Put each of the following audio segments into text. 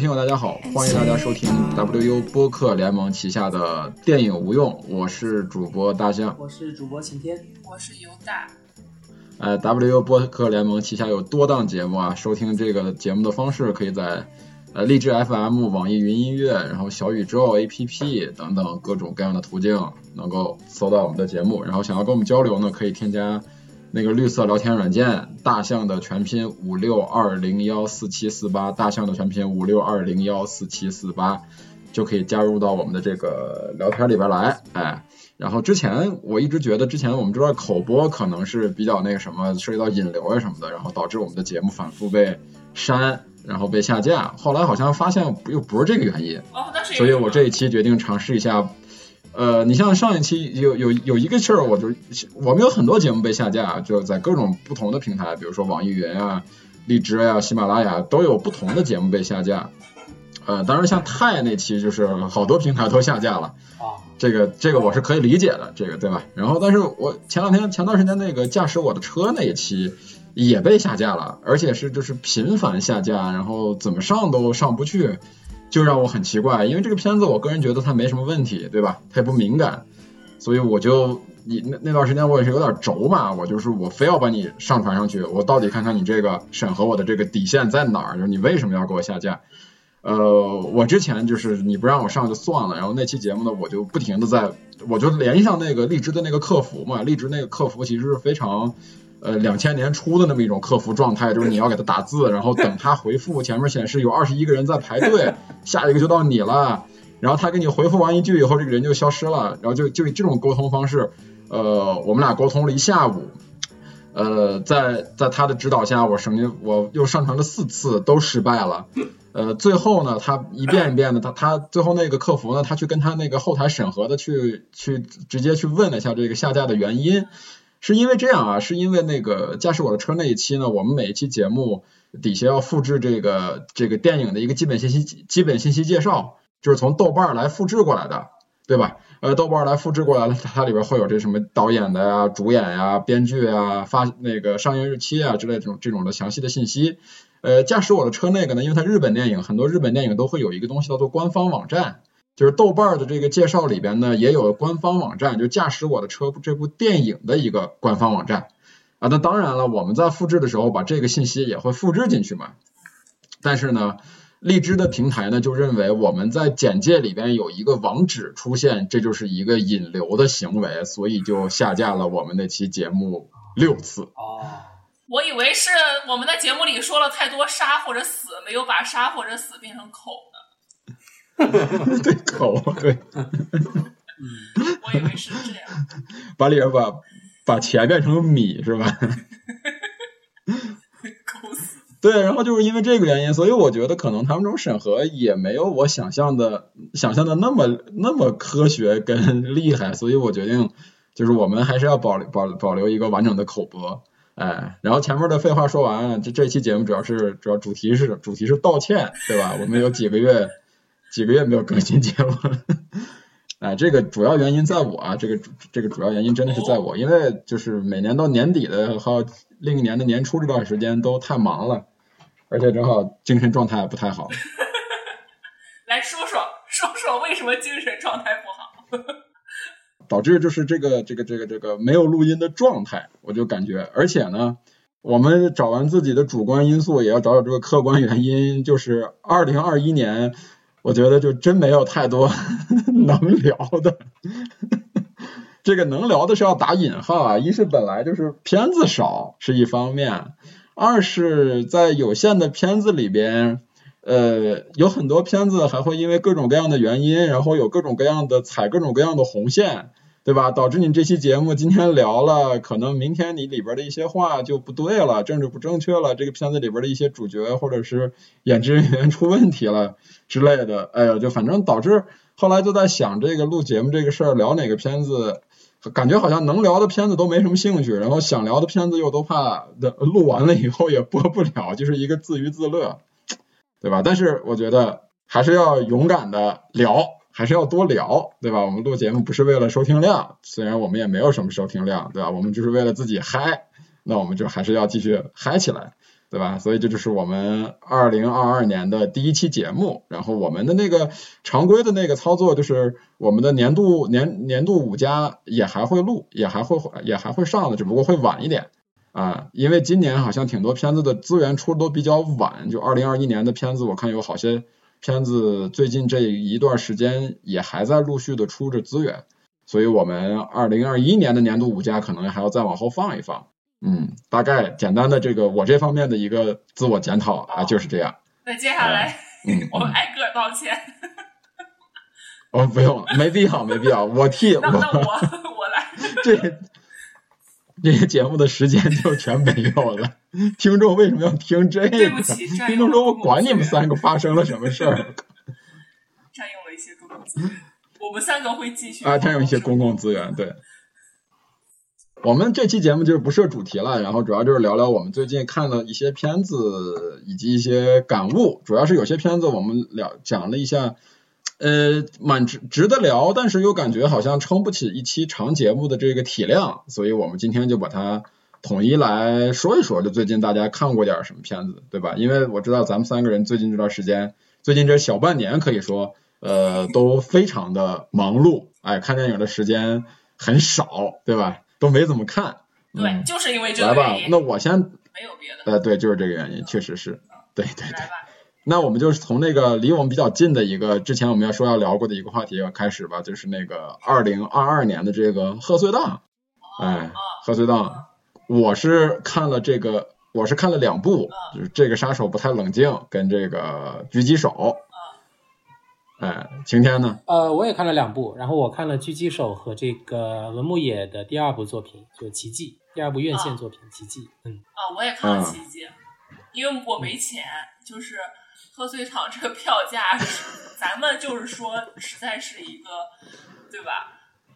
听友，大家好，欢迎大家收听 WU 播客联盟旗下的电影无用，我是主播大象，我是主播晴天，我是尤大。呃，WU 播客联盟旗下有多档节目啊，收听这个节目的方式可以在呃荔枝 FM、网易云音乐，然后小宇宙 APP 等等各种各样的途径能够搜到我们的节目，然后想要跟我们交流呢，可以添加。那个绿色聊天软件，大象的全拼五六二零幺四七四八，大象的全拼五六二零幺四七四八，就可以加入到我们的这个聊天里边来，哎，然后之前我一直觉得，之前我们这边口播可能是比较那个什么，涉及到引流啊什么的，然后导致我们的节目反复被删，然后被下架，后来好像发现又不是这个原因，哦，那是，所以我这一期决定尝试一下。呃，你像上一期有有有一个事儿，我就我们有很多节目被下架，就在各种不同的平台，比如说网易云啊、荔枝啊、喜马拉雅都有不同的节目被下架。呃，当然像泰那期就是好多平台都下架了啊，这个这个我是可以理解的，这个对吧？然后但是我前两天前段时间那个驾驶我的车那一期也被下架了，而且是就是频繁下架，然后怎么上都上不去。就让我很奇怪，因为这个片子我个人觉得它没什么问题，对吧？它也不敏感，所以我就你那那段时间我也是有点轴嘛，我就是我非要把你上传上去，我到底看看你这个审核我的这个底线在哪儿，就是你为什么要给我下架？呃，我之前就是你不让我上就算了，然后那期节目呢，我就不停的在，我就联系上那个荔枝的那个客服嘛，荔枝那个客服其实是非常。呃，两千年初的那么一种客服状态，就是你要给他打字，然后等他回复，前面显示有二十一个人在排队，下一个就到你了，然后他给你回复完一句以后，这个人就消失了，然后就就以这种沟通方式，呃，我们俩沟通了一下午，呃，在在他的指导下，我省心我又上传了四次，都失败了，呃，最后呢，他一遍一遍的，他他最后那个客服呢，他去跟他那个后台审核的去去直接去问了一下这个下架的原因。是因为这样啊，是因为那个驾驶我的车那一期呢，我们每一期节目底下要复制这个这个电影的一个基本信息基本信息介绍，就是从豆瓣来复制过来的，对吧？呃，豆瓣来复制过来了，它里边会有这什么导演的呀、主演呀、编剧啊、发那个上映日期啊之类这种这种的详细的信息。呃，驾驶我的车那个呢，因为它日本电影，很多日本电影都会有一个东西叫做官方网站。就是豆瓣的这个介绍里边呢，也有官方网站，就驾驶我的车这部电影的一个官方网站啊。那当然了，我们在复制的时候把这个信息也会复制进去嘛。但是呢，荔枝的平台呢就认为我们在简介里边有一个网址出现，这就是一个引流的行为，所以就下架了我们那期节目六次。哦，我以为是我们在节目里说了太多杀或者死，没有把杀或者死变成口。对口对，我以为是这样，把里边把把钱变成米是吧？对，然后就是因为这个原因，所以我觉得可能他们这种审核也没有我想象的想象的那么那么科学跟 厉害，所以我决定就是我们还是要保保保留一个完整的口播，哎，然后前面的废话说完，这这期节目主要是主要主题是主题是道歉，对吧？我们有几个月。几个月没有更新节目了，哎，这个主要原因在我啊，这个这个主要原因真的是在我，因为就是每年到年底的和另一年的年初这段时间都太忙了，而且正好精神状态不太好。来说说说说为什么精神状态不好？导致就是这个这个这个这个没有录音的状态，我就感觉，而且呢，我们找完自己的主观因素，也要找找这个客观原因，就是二零二一年。我觉得就真没有太多 能聊的，这个能聊的是要打引号啊，一是本来就是片子少是一方面，二是在有限的片子里边，呃，有很多片子还会因为各种各样的原因，然后有各种各样的踩各种各样的红线。对吧？导致你这期节目今天聊了，可能明天你里边的一些话就不对了，政治不正确了，这个片子里边的一些主角或者是演职人员出问题了之类的，哎呀，就反正导致后来就在想这个录节目这个事儿，聊哪个片子，感觉好像能聊的片子都没什么兴趣，然后想聊的片子又都怕录完了以后也播不了，就是一个自娱自乐，对吧？但是我觉得还是要勇敢的聊。还是要多聊，对吧？我们录节目不是为了收听量，虽然我们也没有什么收听量，对吧？我们就是为了自己嗨，那我们就还是要继续嗨起来。对吧？所以这就是我们二零二二年的第一期节目。然后我们的那个常规的那个操作就是我们的年度年年度五加也还会录，也还会也还会上的，只不过会晚一点啊。因为今年好像挺多片子的资源出的都比较晚，就二零二一年的片子，我看有好些片子最近这一段时间也还在陆续的出着资源。所以我们二零二一年的年度五佳可能还要再往后放一放，嗯，大概简单的这个我这方面的一个自我检讨啊就是这样。那接下来，嗯，我们挨个道歉。哦，不用，没必要，没必要，我替那我我来。这这些节目的时间就全没有了。听众为什么要听这个？听众说我管你们三个发生了什么事儿 占用了一些公共资源，我们三个会继续啊，占用一些公共资源，对。我们这期节目就是不设主题了，然后主要就是聊聊我们最近看了一些片子以及一些感悟。主要是有些片子我们聊讲了一下，呃，蛮值值得聊，但是又感觉好像撑不起一期长节目的这个体量，所以我们今天就把它统一来说一说，就最近大家看过点什么片子，对吧？因为我知道咱们三个人最近这段时间，最近这小半年可以说，呃，都非常的忙碌，哎，看电影的时间很少，对吧？都没怎么看。对，嗯就是因为这个原，因，来吧那我先，没有别的。呃，对，就是这个原因，确实是，对对对来。吧，那我们就是从那个离我们比较近的一个，之前我们要说要聊过的一个话题要开始吧，就是那个二零二二年的这个贺岁档，哎，贺岁档，我是看了这个，我是看了两部，就是这个杀手不太冷静跟这个狙击手，哎，晴天呢？呃，我也看了两部，然后我看了《狙击手》和这个文牧野的第二部作品，就《奇迹》，第二部院线作品《奇迹》。嗯，啊，我也看了嗯奇迹，因为我没钱，就是贺岁场这个票价是，咱们就是说实在是一个，对吧？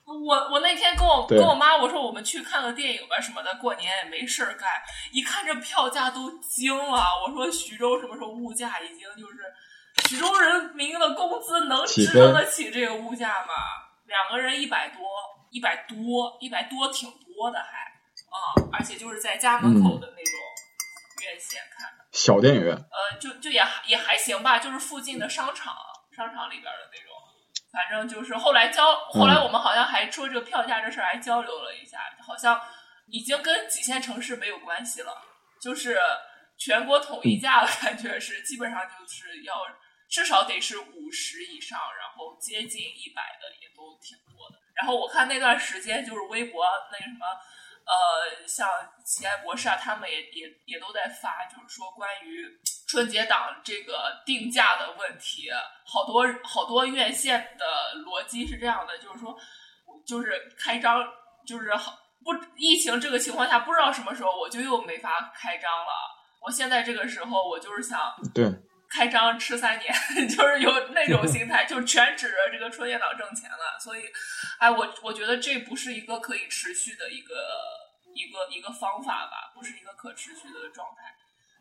我我那天跟我跟我妈我说我们去看个电影吧什么的，过年也没事儿干，一看这票价都惊了。我说徐州什么时候物价已经就是徐州人民的工资能起支撑得起这个物价吗？两个人一百多，一百多，一百多挺多的还啊、而且就是在家门口的那种院线小电影院，呃，就就也还也还行吧，就是附近的商场，商场里边的那种。反正就是后来交，后来我们好像还说这个票价这事儿还交流了一下，好像已经跟几线城市没有关系了，就是全国统一价了感觉是，基本上就是要至少得是五十以上，然后接近一百的也都挺多的。然后我看那段时间就是微博那个什么。呃，像奇爱博士啊，他们也也也都在发，就是说关于春节档这个定价的问题，好多好多院线的逻辑是这样的，就是说，就是开张，就是好不疫情这个情况下，不知道什么时候我就又没法开张了。我现在这个时候，我就是想对，开张吃三年，就是有那种 心态，就全指着这个春节档挣钱了。所以，哎，我我觉得这不是一个可以持续的一个一个一个方法吧，不是一个可持续的状态。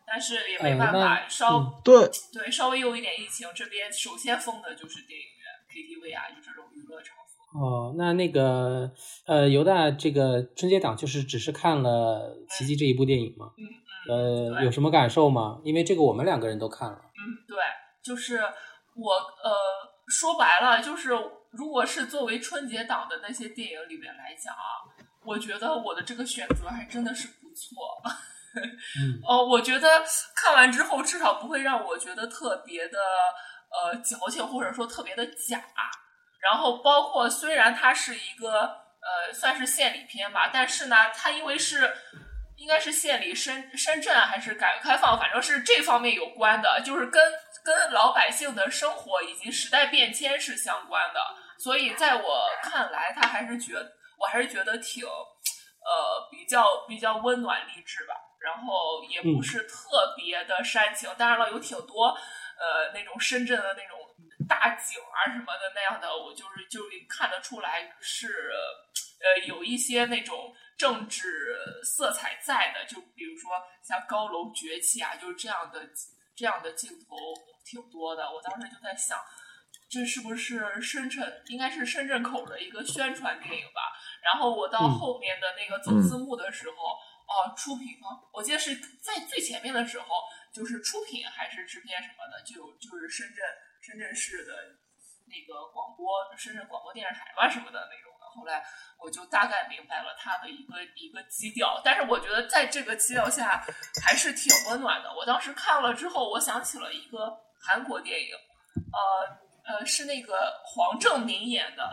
但是也没办法，稍、嗯对，对稍微有一点疫情，这边首先封的就是电影院、KTV 啊，就这种娱乐场所。哦，那那个呃，犹大这个春节档就是只是看了《奇迹》这一部电影吗？嗯呃，有什么感受吗？因为这个我们两个人都看了。嗯，对，就是我呃，说白了，就是如果是作为春节档的那些电影里面来讲啊，我觉得我的这个选择还真的是不错。嗯 哦，我觉得看完之后至少不会让我觉得特别的呃矫情，或者说特别的假。然后包括虽然它是一个呃算是献礼片吧，但是呢，它因为是应该是县里深深圳还是改革开放，反正是这方面有关的，就是跟跟老百姓的生活以及时代变迁是相关的。所以在我看来，他还是觉我还是觉得挺呃比较比较温暖励志吧。然后也不是特别的煽情，当然了，有挺多呃那种深圳的那种大景啊什么的那样的，我就是就是看得出来是呃有一些那种政治色彩在的，就比如说像高楼崛起啊，就是这样的这样的镜头挺多的。我当时就在想，这是不是深圳应该是深圳口的一个宣传电影吧？然后我到嗯后面的那个走字幕的时候，哦，出品方？我记得是在最前面的时候，就是出品还是制片什么的，就就是深圳深圳市的那个广播，深圳广播电视台吧什么的那种的。后来我就大概明白了他的一个一个基调，但是我觉得在这个基调下还是挺温暖的。我当时看了之后，我想起了一个韩国电影，呃呃，是那个黄正明演的，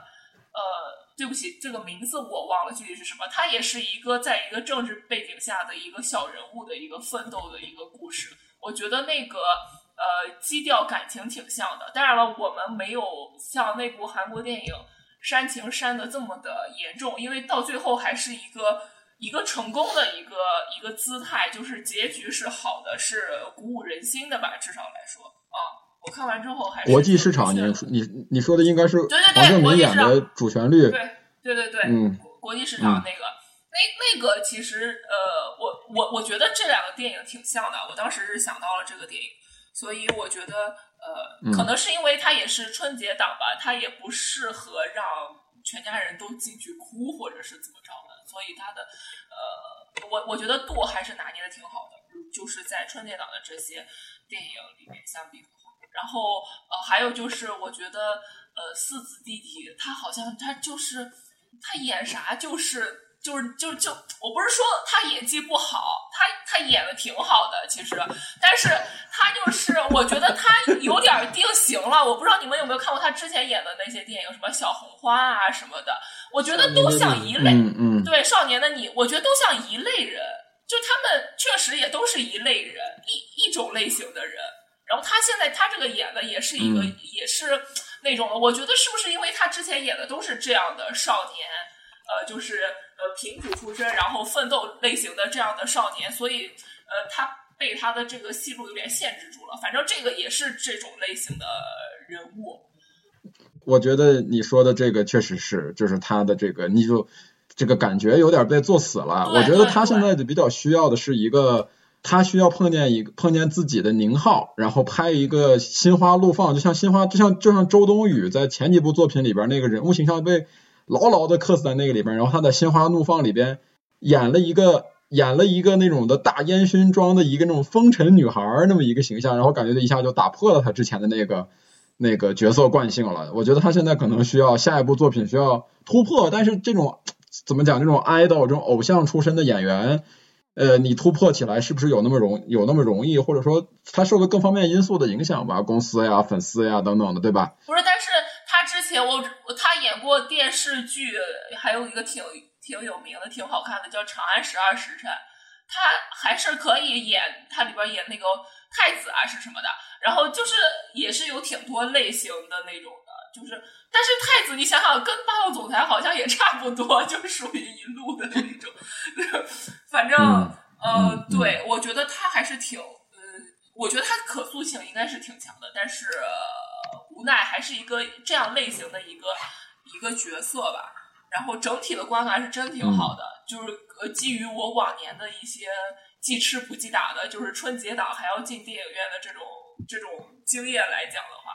呃。对不起，这个名字我忘了具体是什么。他也是一个在一个政治背景下的一个小人物的一个奋斗的一个故事。我觉得那个呃基调感情挺像的。当然了，我们没有像那部韩国电影煽情煽的这么的严重，因为到最后还是一个一个成功的一个一个姿态，就是结局是好的，是鼓舞人心的吧？至少来说啊。我看完之后还是国际市场，你你你说的应该是黄正明演的主旋律，对对对对，嗯，国际市场那个那那个其实呃，我我我觉得这两个电影挺像的，我当时是想到了这个电影，所以我觉得呃，可能是因为它也是春节档吧，它也不适合让全家人都进去哭或者是怎么着的，所以它的呃，我我觉得度还是拿捏的挺好的，就是在春节档的这些电影里面相比的话。然后，呃，还有就是，我觉得，呃，四子弟弟他好像他就是他演啥就是就是就就，我不是说他演技不好，他他演的挺好的，其实，但是他就是我觉得他有点定型了。我不知道你们有没有看过他之前演的那些电影，什么小红花啊什么的，我觉得都像一类，嗯，对，少年的你，我觉得都像一类人，就他们确实也都是一类人，一一种类型的人。然后他现在他这个演的也是一个也是那种，我觉得是不是因为他之前演的都是这样的少年，呃，就是呃贫苦出身然后奋斗类型的这样的少年，所以呃他被他的这个戏路有点限制住了。反正这个也是这种类型的人物。我觉得你说的这个确实是，就是他的这个你就这个感觉有点被做死了。我觉得他现在的比较需要的是一个。他需要碰见一个碰见自己的宁浩，然后拍一个心花怒放，就像心花，就像就像周冬雨在前几部作品里边那个人物形象被牢牢的刻死在那个里边，然后他在心花怒放里边演了一个演了一个那种的大烟熏妆的一个那种风尘女孩那么一个形象，然后感觉一下就打破了他之前的那个那个角色惯性了。我觉得他现在可能需要下一部作品需要突破，但是这种怎么讲，这种 idol 这种偶像出身的演员。呃，你突破起来是不是有那么容有那么容易，或者说他受的各方面因素的影响吧，公司呀、粉丝呀等等的，对吧？不是，但是之前我他演过电视剧，还有一个挺挺有名的、挺好看的，叫《长安十二时辰》，他还是可以演，他里边演那个太子啊是什么的，然后就是也是有挺多类型的那种的，就是，但是太子你想想，跟霸道总裁好像也差不多，就属于一路的那种。反正，呃，对，我觉得他还是挺，呃，我觉得他可塑性应该是挺强的，但是无奈还是一个这样类型的一个一个角色吧。然后整体的观感是真挺好的，就是呃，基于我往年的一些既吃不记打的，就是春节档还要进电影院的这种这种经验来讲的话，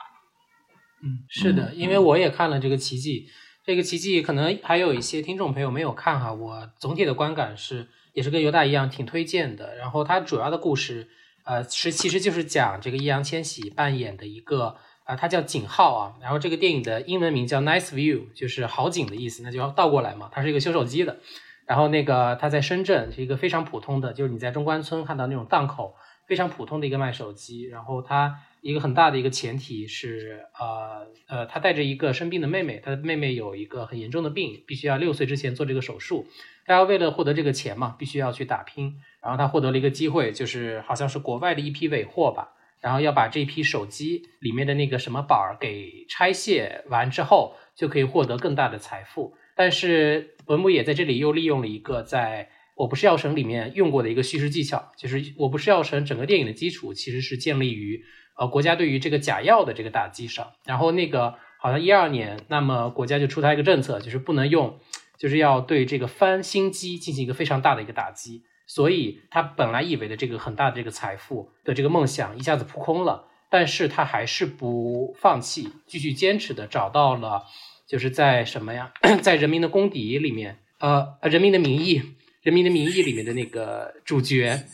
嗯，是的，因为我也看了这个奇迹，这个奇迹可能还有一些听众朋友没有看哈，我总体的观感是。也是跟犹大一样挺推荐的。然后它主要的故事，呃，是其实就是讲这个易烊千玺扮演的一个啊，他叫景浩啊。然后这个电影的英文名叫 Nice View，就是好景的意思，那就要倒过来嘛。他是一个修手机的。然后那个他在深圳是一个非常普通的，就是你在中关村看到那种档口非常普通的一个卖手机。然后他一个很大的一个前提是，呃呃，他带着一个生病的妹妹，他的妹妹有一个很严重的病，必须要六岁之前做这个手术。他要为了获得这个钱嘛，必须要去打拼。然后他获得了一个机会，就是好像是国外的一批尾货吧。然后要把这批手机里面的那个什么板儿给拆卸完之后，就可以获得更大的财富。但是文牧野在这里又利用了一个在我不是药神里面用过的一个叙事技巧，就是我不是药神整个电影的基础其实是建立于呃国家对于这个假药的这个打击上。然后那个好像一二年，那么国家就出台一个政策，就是不能用。就是要对这个翻新机进行一个非常大的一个打击，所以他本来以为的这个很大的这个财富的这个梦想一下子扑空了，但是他还是不放弃，继续坚持的找到了，就是在什么呀，在人民的公敌里面，呃，人民的名义，人民的名义》里面的那个主角，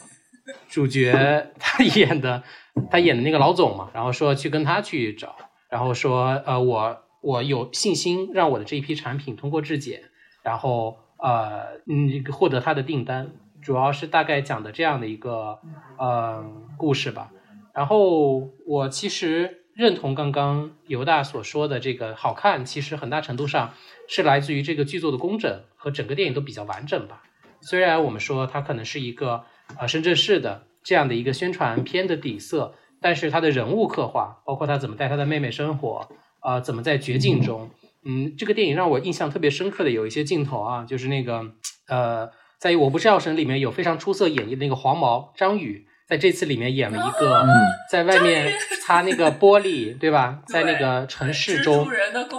主角他演的他演的那个老总嘛，然后说去跟他去找，然后说呃我我有信心让我的这一批产品通过质检，然后呃嗯获得他的订单，主要是大概讲的这样的一个呃故事吧。然后我其实认同刚刚犹大所说的这个好看，其实很大程度上是来自于这个剧作的工整和整个电影都比较完整吧。虽然我们说它可能是一个呃深圳市的这样的一个宣传片的底色，但是它的人物刻画，包括他怎么带他的妹妹生活，呃，怎么在绝境中，嗯，这个电影让我印象特别深刻的有一些镜头啊，就是那个呃，在我不是药神里面有非常出色演绎的那个黄毛张宇。在这次里面演了一个，在外面擦那个玻璃，对吧？在那个城市中，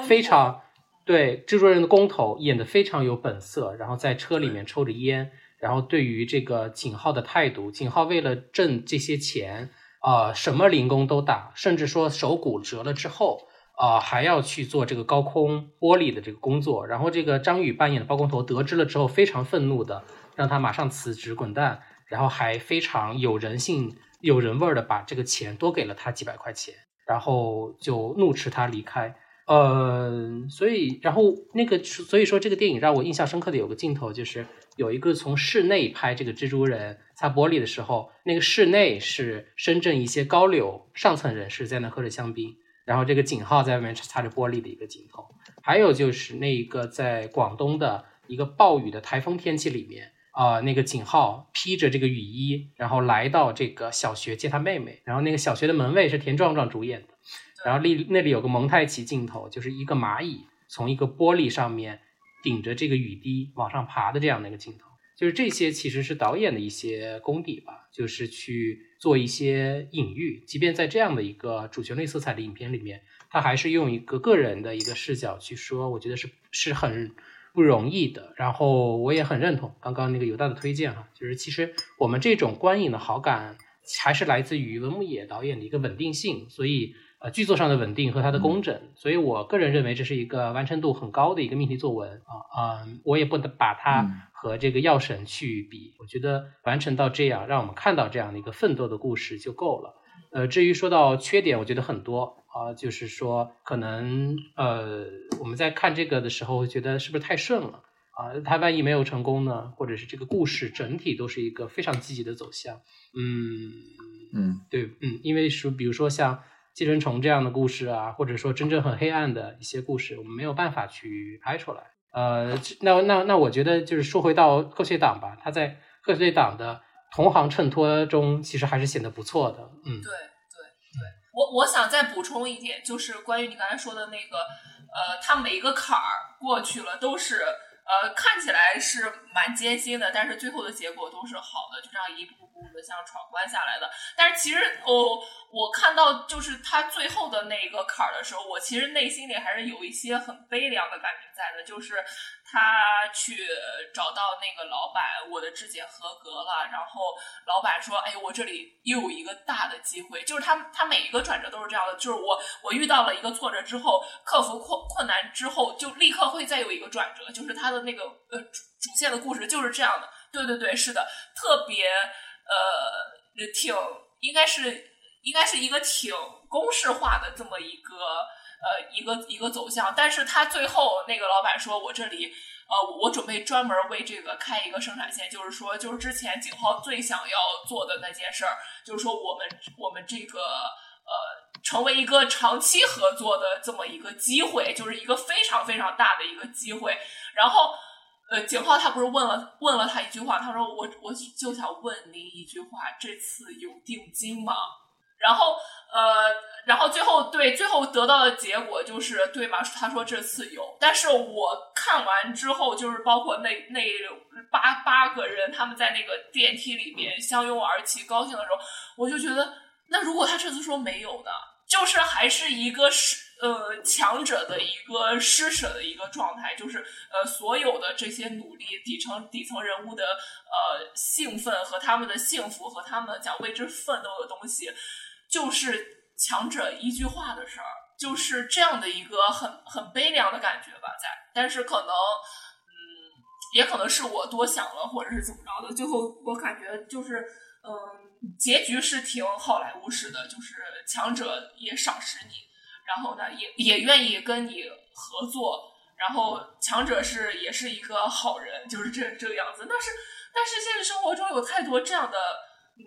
非常对制作人的工头演的非常有本色。然后在车里面抽着烟，然后对于这个景浩的态度，景浩为了挣这些钱，啊，什么零工都打，甚至说手骨折了之后，啊，还要去做这个高空玻璃的这个工作。然后这个张宇扮演的包工头得知了之后，非常愤怒的让他马上辞职滚蛋。然后还非常有人性、有人味儿的把这个钱多给了他几百块钱，然后就怒斥他离开。呃，所以，然后那个，所以说这个电影让我印象深刻的有个镜头，就是有一个从室内拍这个蜘蛛人擦玻璃的时候，那个室内是深圳一些高流上层人士在那喝着香槟，然后这个景浩在外面擦着玻璃的一个镜头。还有就是那一个在广东的一个暴雨的台风天气里面。啊，那个景浩披着这个雨衣，然后来到这个小学接他妹妹，然后那个小学的门卫是田壮壮主演的，然后里那里有个蒙太奇镜头，就是一个蚂蚁从一个玻璃上面顶着这个雨滴往上爬的这样的一个镜头，就是这些其实是导演的一些功底吧，就是去做一些隐喻，即便在这样的一个主旋律色彩的影片里面，他还是用一个个人的一个视角去说，我觉得是是很。不容易的，然后我也很认同刚刚那个犹大的推荐哈，就是其实我们这种观影的好感还是来自于文牧野导演的一个稳定性，所以呃剧作上的稳定和它的工整，所以我个人认为这是一个完成度很高的一个命题作文啊啊，我也不能把它和这个药神去比，我觉得完成到这样，让我们看到这样的一个奋斗的故事就够了。呃，至于说到缺点，我觉得很多。啊，就是说，可能呃，我们在看这个的时候，觉得是不是太顺了啊？他万一没有成功呢？或者是这个故事整体都是一个非常积极的走向？嗯嗯，对，嗯，因为是，比如说像《寄生虫》这样的故事啊，或者说真正很黑暗的一些故事，我们没有办法去拍出来。呃，那那那，我觉得就是说回到贺岁档吧，他在贺岁档的同行衬托中，其实还是显得不错的。嗯，对对对。我我想再补充一点，就是关于你刚才说的那个，呃，他每一个坎儿过去了，都是呃看起来是蛮艰辛的，但是最后的结果都是好的，就这样一步步的像闯关下来的。但是其实哦，我看到就是他最后的那个坎儿的时候，我其实内心里还是有一些很悲凉的感觉在的，就是。他去找到那个老板，我的质检合格了。然后老板说：“哎，我这里又有一个大的机会。”就是他，他每一个转折都是这样的。就是我，我遇到了一个挫折之后，克服困困难之后，就立刻会再有一个转折。就是他的那个呃主线的故事就是这样的。对对对，是的，特别呃挺应该是应该是一个挺公式化的这么一个。呃，一个一个走向，但是他最后那个老板说：“我这里，呃，我准备专门为这个开一个生产线，就是说，就是之前景浩最想要做的那件事儿，就是说，我们我们这个呃，成为一个长期合作的这么一个机会，就是一个非常非常大的一个机会。然后，呃，景浩他不是问了问了他一句话，他说：我我就想问您一句话，这次有定金吗？然后，呃。”然后最后对最后得到的结果就是对吗？他说这次有，但是我看完之后，就是包括那那八八个人他们在那个电梯里面相拥而泣，高兴的时候，我就觉得，那如果他这次说没有呢？就是还是一个施呃强者的一个施舍的一个状态，就是呃所有的这些努力，底层底层人物的呃兴奋和他们的幸福和他们想为之奋斗的东西，就是。强者一句话的事儿，就是这样的一个很很悲凉的感觉吧，在，但是可能，嗯，也可能是我多想了，或者是怎么着的。最后我感觉就是，嗯，结局是挺好莱坞式的，就是强者也赏识你，然后呢，也也愿意跟你合作，然后强者是也是一个好人，就是这这个样子。但是但是现实生活中有太多这样的，嗯，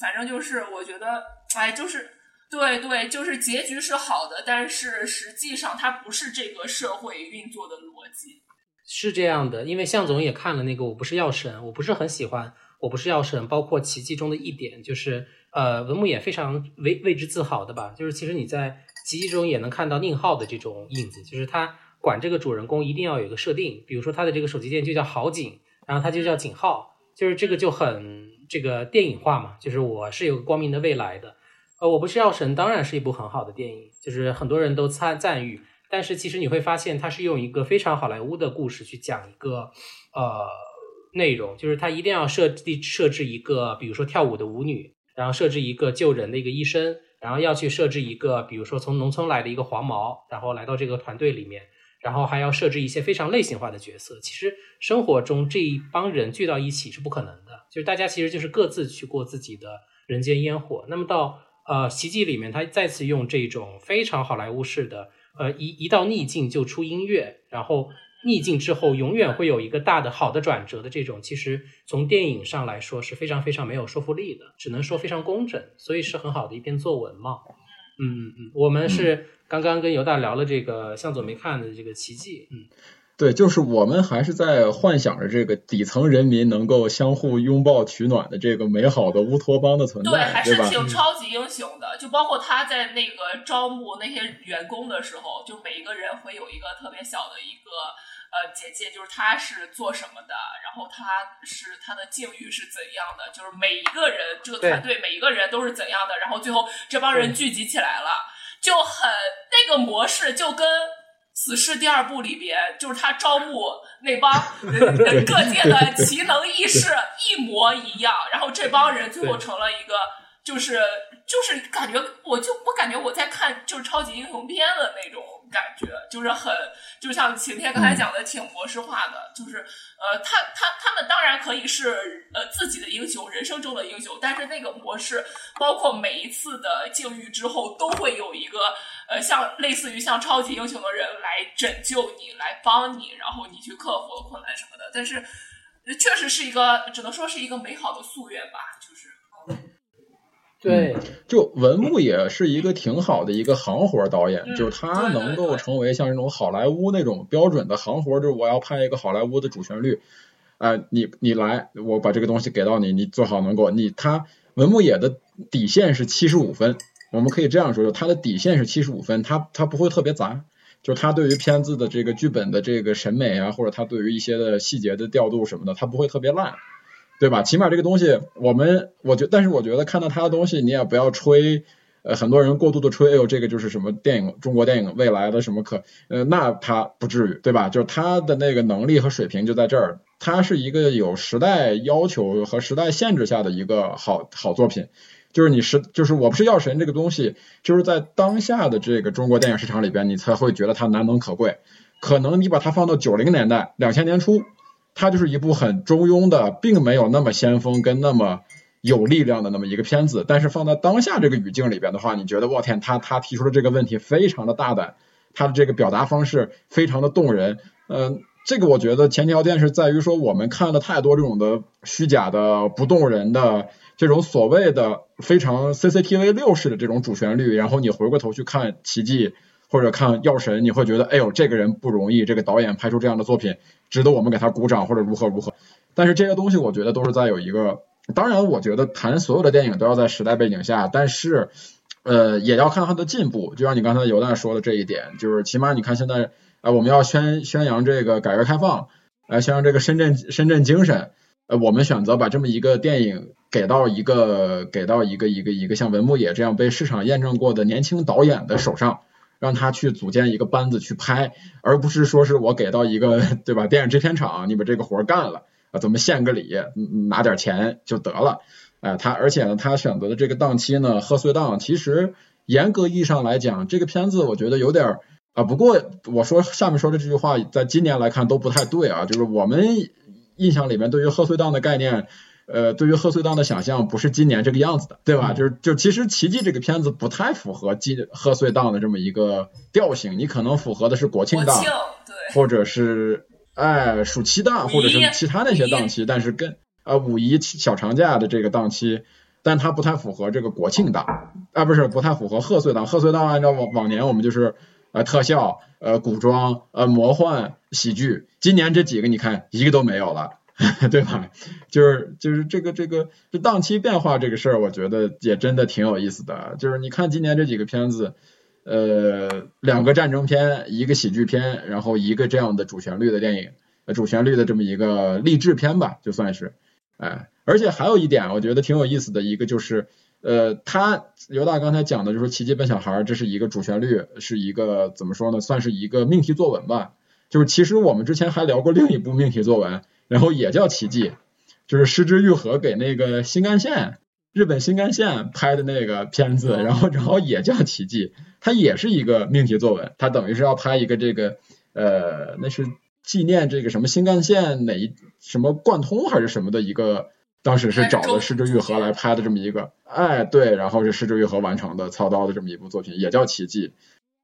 反正就是我觉得，哎，就是对对，就是结局是好的，但是实际上它不是这个社会运作的逻辑。是这样的，因为向总也看了那个《我不是药神》，我不是很喜欢《我不是药神》，包括奇迹中的一点，就是呃，文牧野非常为为之自豪的吧，就是其实你在奇迹中也能看到宁浩的这种印子，就是他管这个主人公一定要有一个设定，比如说他的这个手机店就叫好景，然后他就叫景浩，就是这个就很这个电影化嘛，就是我是有光明的未来的，呃，我不是药神当然是一部很好的电影，就是很多人都赞赞誉。但是其实你会发现，它是用一个非常好莱坞的故事去讲一个呃内容，就是它一定要设计设置一个，比如说跳舞的舞女，然后设置一个救人的一个医生，然后要去设置一个，比如说从农村来的一个黄毛，然后来到这个团队里面，然后还要设置一些非常类型化的角色。其实生活中这一帮人聚到一起是不可能的，就是大家其实就是各自去过自己的人间烟火。那么到呃奇迹里面，他再次用这种非常好莱坞式的。呃，一一到逆境就出音乐，然后逆境之后永远会有一个大的好的转折的这种，其实从电影上来说是非常非常没有说服力的，只能说非常工整，所以是很好的一篇作文嘛。嗯嗯嗯，我们是刚刚跟犹大聊了这个向左没看的这个奇迹，嗯。对，就是我们还是在幻想着这个底层人民能够相互拥抱取暖的这个美好的乌托邦的存在，对，还是挺超级英雄的。就包括他在那个招募那些员工的时候，就每一个人会有一个特别小的一个呃简介，就是他是做什么的，然后他是他的境遇是怎样的，就是每一个人这个团队每一个人都是怎样的，然后最后这帮人聚集起来了，就很那个模式就跟。死侍第二部里边，就是他招募那帮 各界的奇能异士一模一样，然后这帮人最后成了一个，就是就是感觉我就我感觉我在看就是超级英雄片的那种。感觉就是很，就像晴天刚才讲的，挺模式化的。就是，呃，他他他们当然可以是呃自己的英雄，人生中的英雄，但是那个模式，包括每一次的境遇之后，都会有一个呃像类似于像超级英雄的人来拯救你，来帮你，然后你去克服困难什么的。但是，确实是一个，只能说是一个美好的夙愿吧，就是。对，就文牧也是一个挺好的一个行活导演，就是他能够成为像这种好莱坞那种标准的行活，就是我要拍一个好莱坞的主旋律，哎，你你来，我把这个东西给到你，你做好能够你他文牧野的底线是七十五分，我们可以这样说，就他的底线是七十五分，他他不会特别杂，就是他对于片子的这个剧本的这个审美啊，或者他对于一些的细节的调度什么的，他不会特别烂。对吧？起码这个东西，我们我觉，但是我觉得看到他的东西，你也不要吹，呃，很多人过度的吹，哎呦，这个就是什么电影，中国电影未来的什么可，呃，那他不至于，对吧？就是他的那个能力和水平就在这儿，他是一个有时代要求和时代限制下的一个好好作品，就是你是，就是我不是药神这个东西，就是在当下的这个中国电影市场里边，你才会觉得它难能可贵，可能你把它放到九零年代、两千年初。它就是一部很中庸的，并没有那么先锋跟那么有力量的那么一个片子。但是放在当下这个语境里边的话，你觉得我天，他他提出的这个问题非常的大胆，他的这个表达方式非常的动人。嗯，这个我觉得前提条件是在于说，我们看了太多这种的虚假的不动人的这种所谓的非常 CCTV 六式的这种主旋律，然后你回过头去看奇迹。或者看药神，你会觉得，哎呦，这个人不容易，这个导演拍出这样的作品，值得我们给他鼓掌，或者如何如何。但是这些东西，我觉得都是在有一个，当然，我觉得谈所有的电影都要在时代背景下，但是，呃，也要看它的进步。就像你刚才尤大说的这一点，就是起码你看现在，呃，我们要宣宣扬这个改革开放，来宣扬这个深圳深圳精神，呃，我们选择把这么一个电影给到一个给到一个一个一个像文牧野这样被市场验证过的年轻导演的手上。让他去组建一个班子去拍，而不是说是我给到一个对吧电影制片厂，你把这个活干了啊，怎么献个礼，拿点钱就得了，哎，他而且呢，他选择的这个档期呢，贺岁档，其实严格意义上来讲，这个片子我觉得有点啊，不过我说下面说的这句话，在今年来看都不太对啊，就是我们印象里面对于贺岁档的概念。呃，对于贺岁档的想象不是今年这个样子的，对吧？就是就其实《奇迹》这个片子不太符合今贺岁档的这么一个调性，你可能符合的是国庆档，对，或者是哎暑期档，或者是其他那些档期，但是跟呃五一小长假的这个档期，但它不太符合这个国庆档啊，不是不太符合贺岁档。贺岁档按照往往年我们就是呃特效、呃古装、呃魔幻、喜剧，今年这几个你看一个都没有了。对吧？就是就是这个这个这档期变化这个事儿，我觉得也真的挺有意思的。就是你看今年这几个片子，呃，两个战争片，一个喜剧片，然后一个这样的主旋律的电影，主旋律的这么一个励志片吧，就算是。哎，而且还有一点，我觉得挺有意思的一个就是，呃，他刘大刚才讲的就是《奇迹笨小孩》，这是一个主旋律，是一个怎么说呢？算是一个命题作文吧。就是其实我们之前还聊过另一部命题作文。然后也叫奇迹，就是失之愈合给那个新干线，日本新干线拍的那个片子，然后然后也叫奇迹，它也是一个命题作文，它等于是要拍一个这个呃，那是纪念这个什么新干线哪一什么贯通还是什么的一个，当时是找的失之愈合来拍的这么一个，哎对，然后是失之愈合完成的操刀的这么一部作品，也叫奇迹。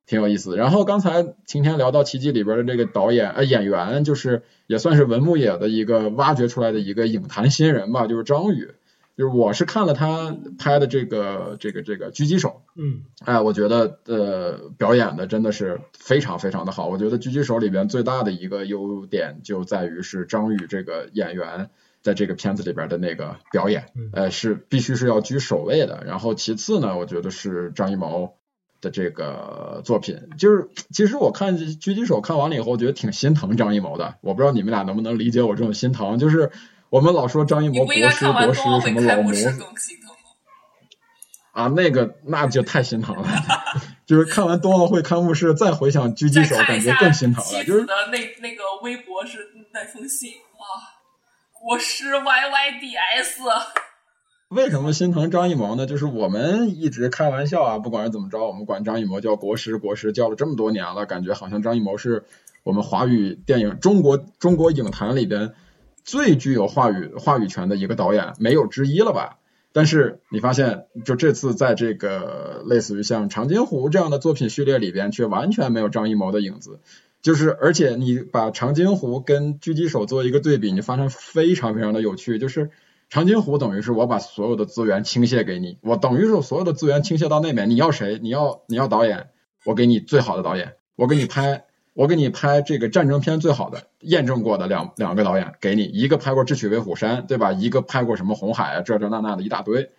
挺有意思，然后刚才晴天聊到《奇迹》里边的这个导演呃演员，就是也算是文牧野的一个挖掘出来的一个影坛新人吧，就是张宇，就是我是看了他拍的这个这个这个狙击手，嗯，哎，我觉得呃表演的真的是非常非常的好，我觉得狙击手里边最大的一个优点就在于是张宇这个演员在这个片子里边的那个表演，呃是必须是要居首位的，然后其次呢，我觉得是张艺谋。的这个作品，就是其实我看《狙击手》看完了以后，我觉得挺心疼张艺谋的。我不知道你们俩能不能理解我这种心疼。就是我们老说张艺谋国师国师什么老谋，啊，那个那就太心疼了。就是看完冬奥会开幕式，再回想《狙击手》，感觉更心疼了。就是那那个微博是那封信哇，国师 Y Y D S。为什么心疼张艺谋呢？就是我们一直开玩笑啊，不管是怎么着，我们管张艺谋叫国师，国师叫了这么多年了，感觉好像张艺谋是我们华语电影、中国中国影坛里边最具有话语话语权的一个导演，没有之一了吧？但是你发现，就这次在这个类似于像《长津湖》这样的作品序列里边，却完全没有张艺谋的影子。就是而且你把《长津湖》跟《狙击手》做一个对比，你发现非常非常的有趣，就是。长津湖等于是我把所有的资源倾泻给你，我等于是所有的资源倾泻到那边，你要谁？你要你要导演，我给你最好的导演，我给你拍，我给你拍这个战争片最好的，验证过的两两个导演给你，一个拍过《智取威虎山》，对吧？一个拍过什么红海啊，这这那那的一大堆，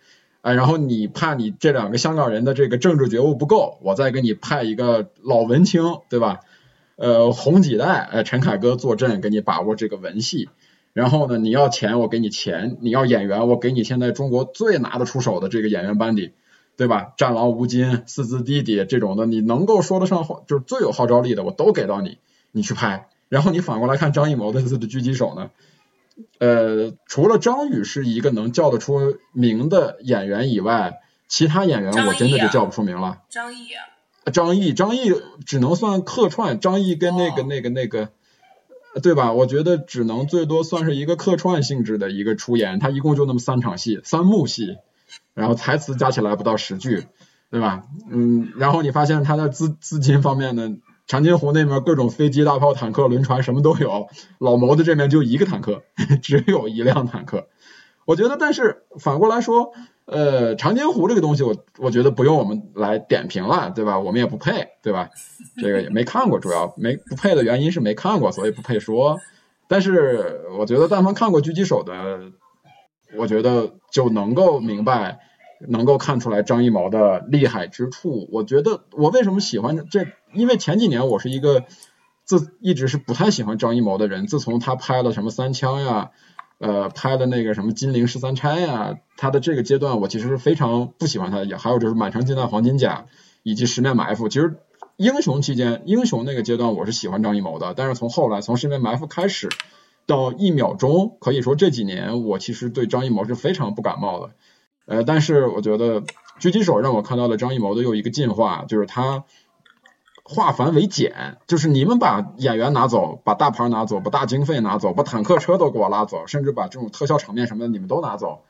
哎，然后你怕你这两个香港人的这个政治觉悟不够，我再给你派一个老文青，对吧？呃，红几代，哎，陈凯歌坐镇，给你把握这个文戏。然后呢，你要钱我给你钱，你要演员我给你现在中国最拿得出手的这个演员班底，对吧？战狼吴京、四字弟弟这种的，你能够说得上话，就是最有号召力的，我都给到你，你去拍。然后你反过来看张艺谋的这次的狙击手呢，呃，除了张宇是一个能叫得出名的演员以外，其他演员我真的就叫不出名了。张译啊，张译，张译只能算客串，张译跟那个那个那个。对吧？我觉得只能最多算是一个客串性质的一个出演，他一共就那么三场戏，三幕戏，然后台词加起来不到十句，对吧？嗯，然后你发现他在资资金方面呢，长津湖那边各种飞机、大炮、坦克、轮船什么都有，老谋的这边就一个坦克，只有一辆坦克。我觉得，但是反过来说。呃，长津湖这个东西，我我觉得不用我们来点评了，对吧？我们也不配，对吧？这个也没看过，主要没不配的原因是没看过，所以不配说。但是我觉得，但凡看过狙击手的，我觉得就能够明白，能够看出来张艺谋的厉害之处。我觉得我为什么喜欢这？因为前几年我是一个自一直是不太喜欢张艺谋的人，自从他拍了什么三枪呀。呃，拍的那个什么金陵十三钗呀，他的这个阶段我其实是非常不喜欢他，也还有就是满城尽带黄金甲以及十面埋伏。其实英雄期间，英雄那个阶段我是喜欢张艺谋的，但是从后来从十面埋伏开始到一秒钟，可以说这几年我其实对张艺谋是非常不感冒的。呃，但是我觉得狙击手让我看到了张艺谋的又一个进化，就是他化繁为简，就是你们把演员拿走，把大牌拿走，把大经费拿走，把坦克车都给我拉走，甚至把这种特效场面什么的你们都拿走，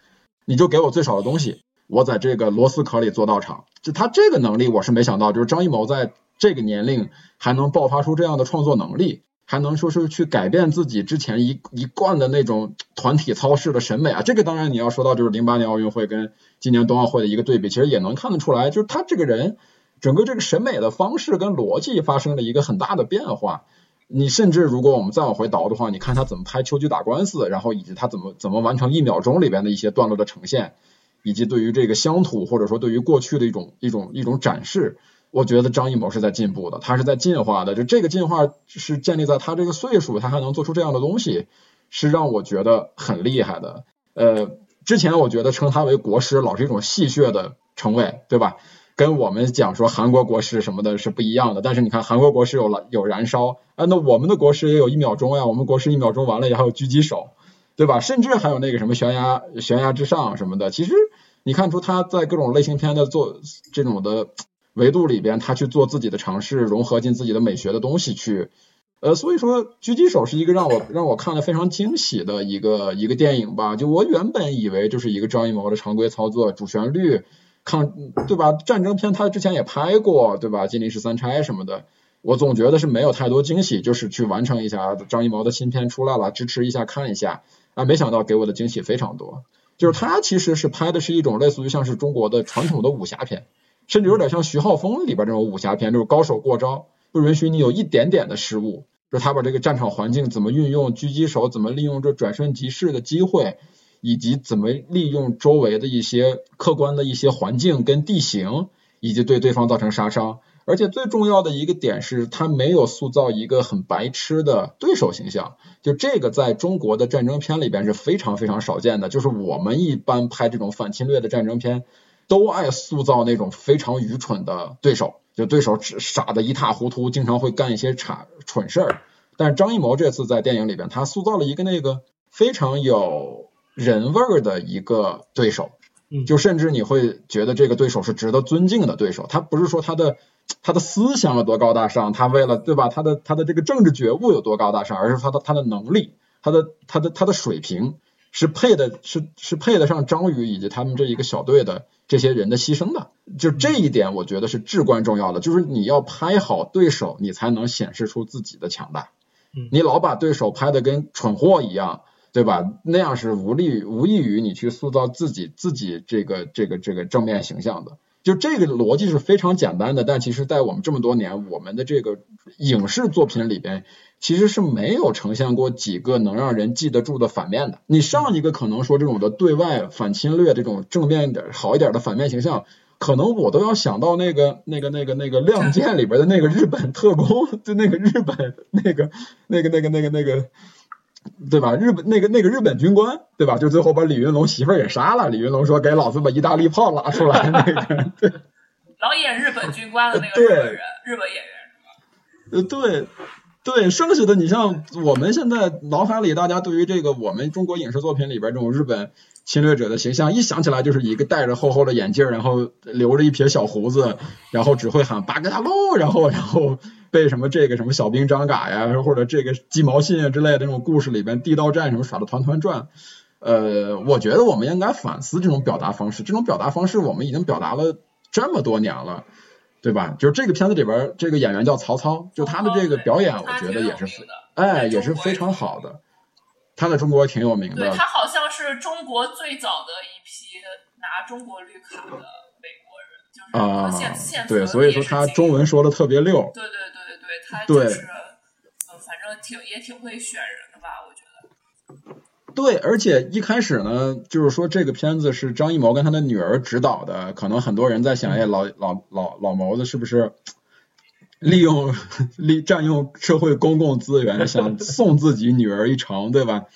你就给我最少的东西，我在这个螺丝壳里做道场。就他这个能力，我是没想到，就是张艺谋在这个年龄还能爆发出这样的创作能力，还能说是去改变自己之前一一贯的那种团体操式的审美啊。这个当然你要说到就是零八年奥运会跟今年冬奥会的一个对比，其实也能看得出来，就是他这个人。整个这个审美的方式跟逻辑发生了一个很大的变化。你甚至如果我们再往回倒的话，你看他怎么拍秋菊打官司，然后以及他怎么怎么完成一秒钟里边的一些段落的呈现，以及对于这个乡土或者说对于过去的一种一种一种展示，我觉得张艺谋是在进步的，他是在进化的。就这个进化是建立在他这个岁数，他还能做出这样的东西，是让我觉得很厉害的。呃，之前我觉得称他为国师老是一种戏谑的称谓，对吧？跟我们讲说韩国国师什么的是不一样的，但是你看韩国国师有了有燃烧啊，那我们的国师也有一秒钟呀，我们国师一秒钟完了也还有狙击手，对吧？甚至还有那个什么悬崖悬崖之上什么的，其实你看出他在各种类型片的做这种的维度里边，他去做自己的尝试，融合进自己的美学的东西去，呃，所以说狙击手是一个让我让我看了非常惊喜的一个一个电影吧，就我原本以为就是一个张艺谋的常规操作，主旋律。抗对吧？战争片他之前也拍过，对吧？金陵十三钗什么的，我总觉得是没有太多惊喜，就是去完成一下张艺谋的新片出来了，支持一下看一下啊，没想到给我的惊喜非常多。就是他其实是拍的是一种类似于像是中国的传统的武侠片，甚至有点像徐浩峰里边这种武侠片，就是高手过招，不允许你有一点点的失误。就他把这个战场环境怎么运用，狙击手怎么利用这转瞬即逝的机会。以及怎么利用周围的一些客观的一些环境跟地形，以及对对方造成杀伤。而且最重要的一个点是，他没有塑造一个很白痴的对手形象。就这个在中国的战争片里边是非常非常少见的。就是我们一般拍这种反侵略的战争片，都爱塑造那种非常愚蠢的对手，就对手傻的一塌糊涂，经常会干一些蠢蠢事儿。但是张艺谋这次在电影里边，他塑造了一个那个非常有。人味儿的一个对手，就甚至你会觉得这个对手是值得尊敬的对手。他不是说他的他的思想有多高大上，他为了对吧？他的他的这个政治觉悟有多高大上，而是他的他的能力，他的他的他的水平是配的，是是配得上张宇以及他们这一个小队的这些人的牺牲的。就这一点，我觉得是至关重要的。就是你要拍好对手，你才能显示出自己的强大。你老把对手拍的跟蠢货一样。对吧？那样是无利无益于你去塑造自己自己这个这个这个正面形象的。就这个逻辑是非常简单的，但其实在我们这么多年，我们的这个影视作品里边，其实是没有呈现过几个能让人记得住的反面的。你上一个可能说这种的对外反侵略这种正面点好一点的反面形象，可能我都要想到那个那个那个那个亮剑里边的那个日本特工，就那个日本那个那个那个那个那个。对吧？日本那个那个日本军官，对吧？就最后把李云龙媳妇儿也杀了。李云龙说：“给老子把意大利炮拉出来。”那个对，老演日本军官的那个日本人，日本演员是吧？呃，对对，剩下的你像我们现在脑海里，大家对于这个我们中国影视作品里边这种日本侵略者的形象，一想起来就是一个戴着厚厚的眼镜，然后留着一撇小胡子，然后只会喊八嘎达喽，然后然后。被什么这个什么小兵张嘎呀，或者这个鸡毛信啊之类的那种故事里边地道战什么耍的团团转，呃，我觉得我们应该反思这种表达方式。这种表达方式我们已经表达了这么多年了，对吧？就是这个片子里边这个演员叫曹操，就他的这个表演，我觉得也是，哎，也是非常好的。他在中国挺有名的。他好像是中国最早的一批拿中国绿卡的美国人，就是现现对，所以说他中文说的特别溜。对对对。他就是，呃，反正挺也挺会选人的吧，我觉得。对，而且一开始呢，就是说这个片子是张艺谋跟他的女儿执导的，可能很多人在想，哎，老老老老谋子是不是利用利占用社会公共资源，想送自己女儿一程，对吧？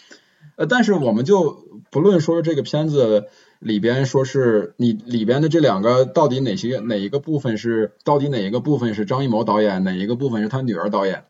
呃，但是我们就不论说这个片子。里边说是你里边的这两个到底哪些哪一个部分是到底哪一个部分是张艺谋导演哪一个部分是他女儿导演？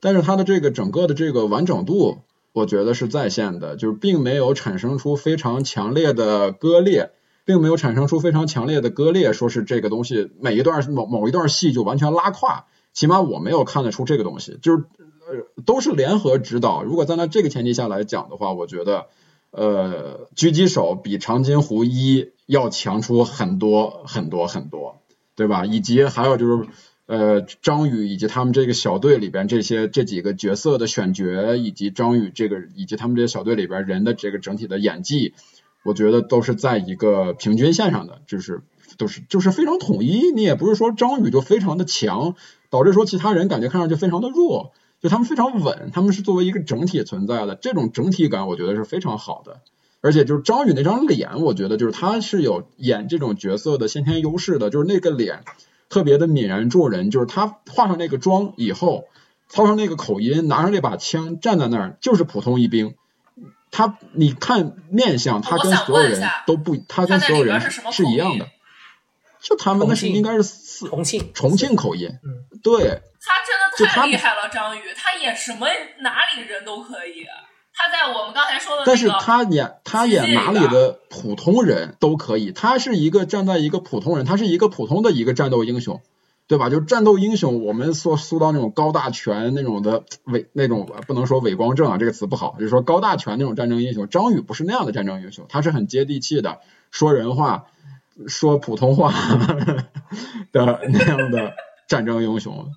但是他的这个整个的这个完整度，我觉得是在线的，就是并没有产生出非常强烈的割裂，并没有产生出非常强烈的割裂，说是这个东西每一段某某一段戏就完全拉胯，起码我没有看得出这个东西，就是呃都是联合指导。如果站在这个前提下来讲的话，我觉得呃狙击手比长津湖一要强出很多很多很多，对吧？以及还有就是呃张宇以及他们这个小队里边这些这几个角色的选角，以及张宇这个以及他们这些小队里边人的这个整体的演技。我觉得都是在一个平均线上的，就是都是就是非常统一。你也不是说张宇就非常的强，导致说其他人感觉看上去非常的弱，就他们非常稳，他们是作为一个整体存在的，这种整体感我觉得是非常好的。而且就是张宇那张脸，我觉得就是他是有演这种角色的先天优势的，就是那个脸特别的泯然众人，就是他化上那个妆以后，操上那个口音，拿上那把枪，站在那儿就是普通一兵。他，你看面相，他跟所有人都不，他跟所有人是一样的。就他们那是应该是四重庆重庆口音，对。他真的太厉害了，张宇，他演什么哪里人都可以。他在我们刚才说的，但是他演他演哪里的普通人都可以。他是一个站在一个普通人，他是一个普通的一个战斗英雄。对吧？就战斗英雄，我们说塑造那种高大全那种的伟那种，不能说伟光正啊，这个词不好，就是说高大全那种战争英雄。张宇不是那样的战争英雄，他是很接地气的，说人话，说普通话的 那样的战争英雄。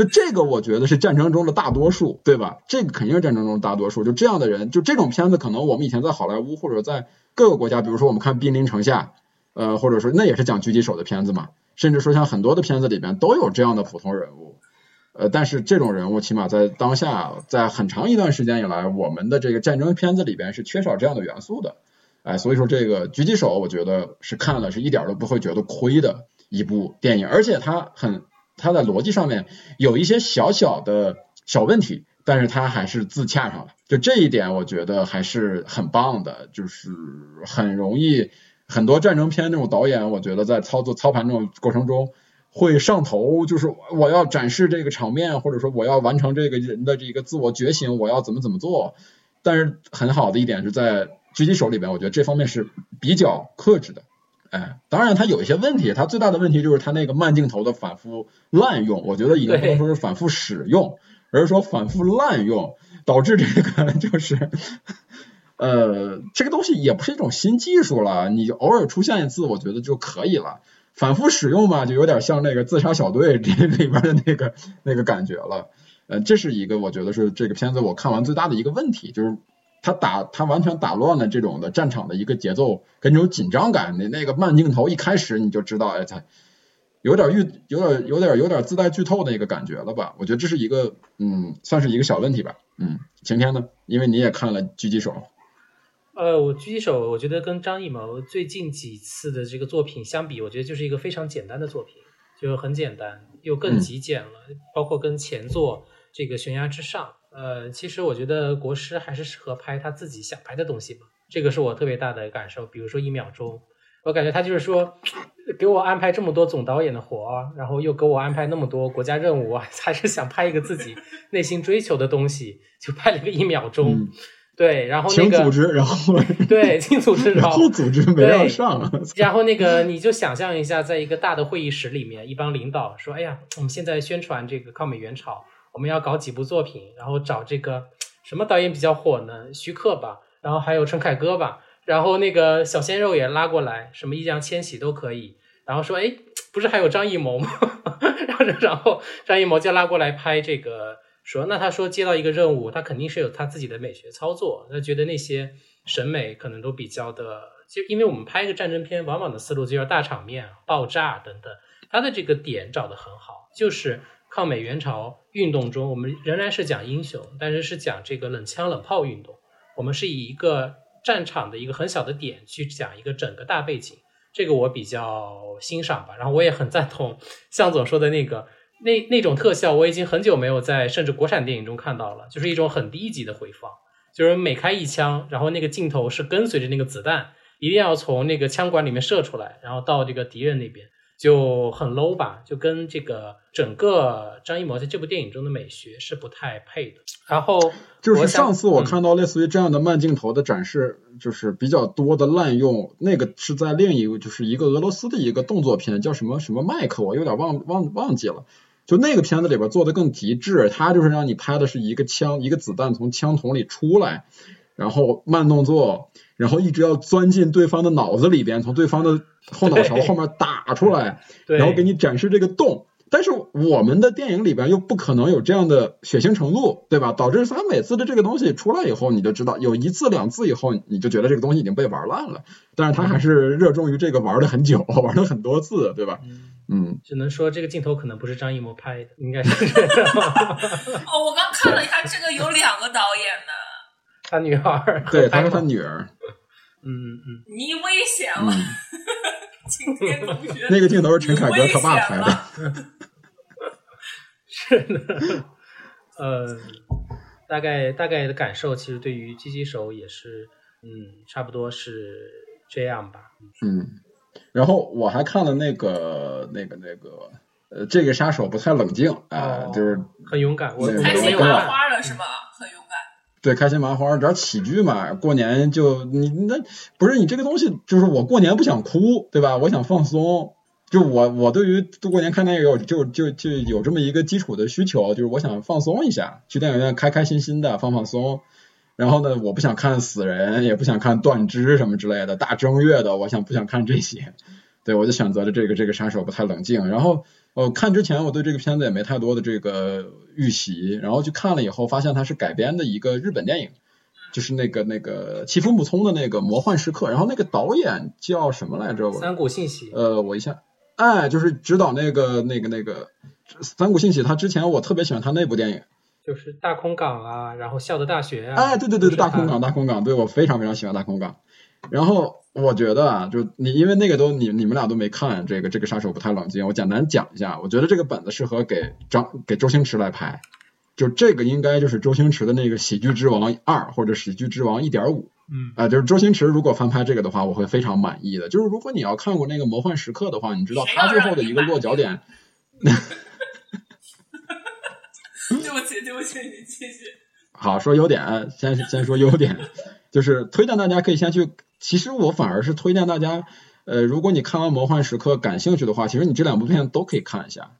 就这个，我觉得是战争中的大多数，对吧？这个肯定是战争中的大多数。就这样的人，就这种片子，可能我们以前在好莱坞或者在各个国家，比如说我们看《兵临城下》，呃，或者说那也是讲狙击手的片子嘛。甚至说，像很多的片子里边都有这样的普通人物，呃，但是这种人物起码在当下，在很长一段时间以来，我们的这个战争片子里边是缺少这样的元素的，哎，所以说这个狙击手，我觉得是看了是一点都不会觉得亏的一部电影，而且它很，它的逻辑上面有一些小小的小问题，但是它还是自洽上了，就这一点我觉得还是很棒的，就是很容易。很多战争片那种导演，我觉得在操作操盘这种过程中会上头，就是我要展示这个场面，或者说我要完成这个人的这个自我觉醒，我要怎么怎么做。但是很好的一点是在狙击手里边，我觉得这方面是比较克制的。哎，当然它有一些问题，它最大的问题就是它那个慢镜头的反复滥用，我觉得已经不能说是反复使用，而是说反复滥用，导致这个 就是。呃，这个东西也不是一种新技术了，你偶尔出现一次，我觉得就可以了。反复使用嘛，就有点像那个自杀小队这里边的那个那个感觉了。呃，这是一个我觉得是这个片子我看完最大的一个问题，就是他打他完全打乱了这种的战场的一个节奏跟这种紧张感。你那个慢镜头一开始你就知道，哎，他有点预有点有点有点自带剧透的一个感觉了吧？我觉得这是一个嗯，算是一个小问题吧。嗯，晴天呢？因为你也看了狙击手。呃，我狙击手，我觉得跟张艺谋最近几次的这个作品相比，我觉得就是一个非常简单的作品，就很简单，又更极简了。包括跟前作这个《悬崖之上》，呃，其实我觉得国师还是适合拍他自己想拍的东西嘛，这个是我特别大的感受。比如说一秒钟，我感觉他就是说，给我安排这么多总导演的活，然后又给我安排那么多国家任务，还是想拍一个自己内心追求的东西，就拍了一个一秒钟。对，然后那个，请组织，然后对，请组织，然后组织没让上。然后那个，你就想象一下，在一个大的会议室里面，一帮领导说：“哎呀，我们现在宣传这个抗美援朝，我们要搞几部作品，然后找这个什么导演比较火呢？徐克吧，然后还有陈凯歌吧，然后那个小鲜肉也拉过来，什么易烊千玺都可以。然后说，哎，不是还有张艺谋吗？然后然后张艺谋就拉过来拍这个。”说，那他说接到一个任务，他肯定是有他自己的美学操作。他觉得那些审美可能都比较的，就因为我们拍一个战争片，往往的思路就要大场面、爆炸等等。他的这个点找的很好，就是抗美援朝运动中，我们仍然是讲英雄，但是是讲这个冷枪冷炮运动。我们是以一个战场的一个很小的点去讲一个整个大背景，这个我比较欣赏吧。然后我也很赞同向总说的那个。那那种特效我已经很久没有在甚至国产电影中看到了，就是一种很低级的回放，就是每开一枪，然后那个镜头是跟随着那个子弹，一定要从那个枪管里面射出来，然后到这个敌人那边，就很 low 吧，就跟这个整个张艺谋在这部电影中的美学是不太配的。然后就是上次我嗯看到类似于这样的慢镜头的展示，就是比较多的滥用，那个是在另一个就是一个俄罗斯的一个动作片，叫什么什么麦克，我有点忘忘忘记了。就那个片子里边做的更极致，它就是让你拍的是一个枪，一个子弹从枪筒里出来，然后慢动作，然后一直要钻进对方的脑子里边，从对方的后脑勺后面打出来，然后给你展示这个洞。但是我们的电影里边又不可能有这样的血腥程度，对吧？导致他每次的这个东西出来以后，你就知道有一次两次以后，你就觉得这个东西已经被玩烂了。但是他还是热衷于这个玩了很久，玩了很多次，对吧？嗯嗯，只能说这个镜头可能不是张艺谋拍的，应该是这样 哦，我刚看了一下，这个有两个导演呢，他女儿对，他是他女儿，嗯嗯你危险了，嗯，今天同学，那个镜头是陈凯歌他爸拍的。嗯，是的，呃，大概大概的感受，其实对于狙击手也是，嗯，差不多是这样吧。嗯，然后我还看了那个那个那个，呃，这个杀手不太冷静，啊、哦就是很勇敢，我我对开心没有看，麻花了是吗？很勇敢。对，开心麻花，只要喜剧嘛，过年就你那不是你这个东西，就是我过年不想哭，对吧？我想放松。就我我对于过年看电影有就就就有这么一个基础的需求，就是我想放松一下，去电影院开开心心的放放松。然后呢，我不想看死人，也不想看断肢什么之类的，大正月的，我想不想看这些？对，我就选择了这个这个杀手不太冷静。然后我看之前我对这个片子也没太多的这个预习，然后去看了以后，发现它是改编的一个日本电影，就是那个那个崎风木聪的那个《魔幻时刻》，然后那个导演叫什么来着？我三股信息，呃，我一下，哎，就是指导那个那个那个三谷信息，他之前我特别喜欢他那部电影，就是大空港啊，然后笑的大学啊，哎，对对对对，大空港，大空港，对我非常非常喜欢大空港。然后我觉得啊，就你因为那个都你你们俩都没看这个这个杀手不太冷静，我简单讲一下，我觉得这个本子适合给张给周星驰来拍，就这个应该就是周星驰的那个喜剧之王二或者喜剧之王一点五。嗯啊、就是周星驰如果翻拍这个的话，我会非常满意的。就是如果你要看过那个《魔幻时刻》的话，你知道他最后的一个落脚点，对不起，对不起，你继续。好，说优点，先先说优点，就是推荐大家可以先去。其实我反而是推荐大家，呃，如果你看完《魔幻时刻》感兴趣的话，其实你这两部片都可以看一下。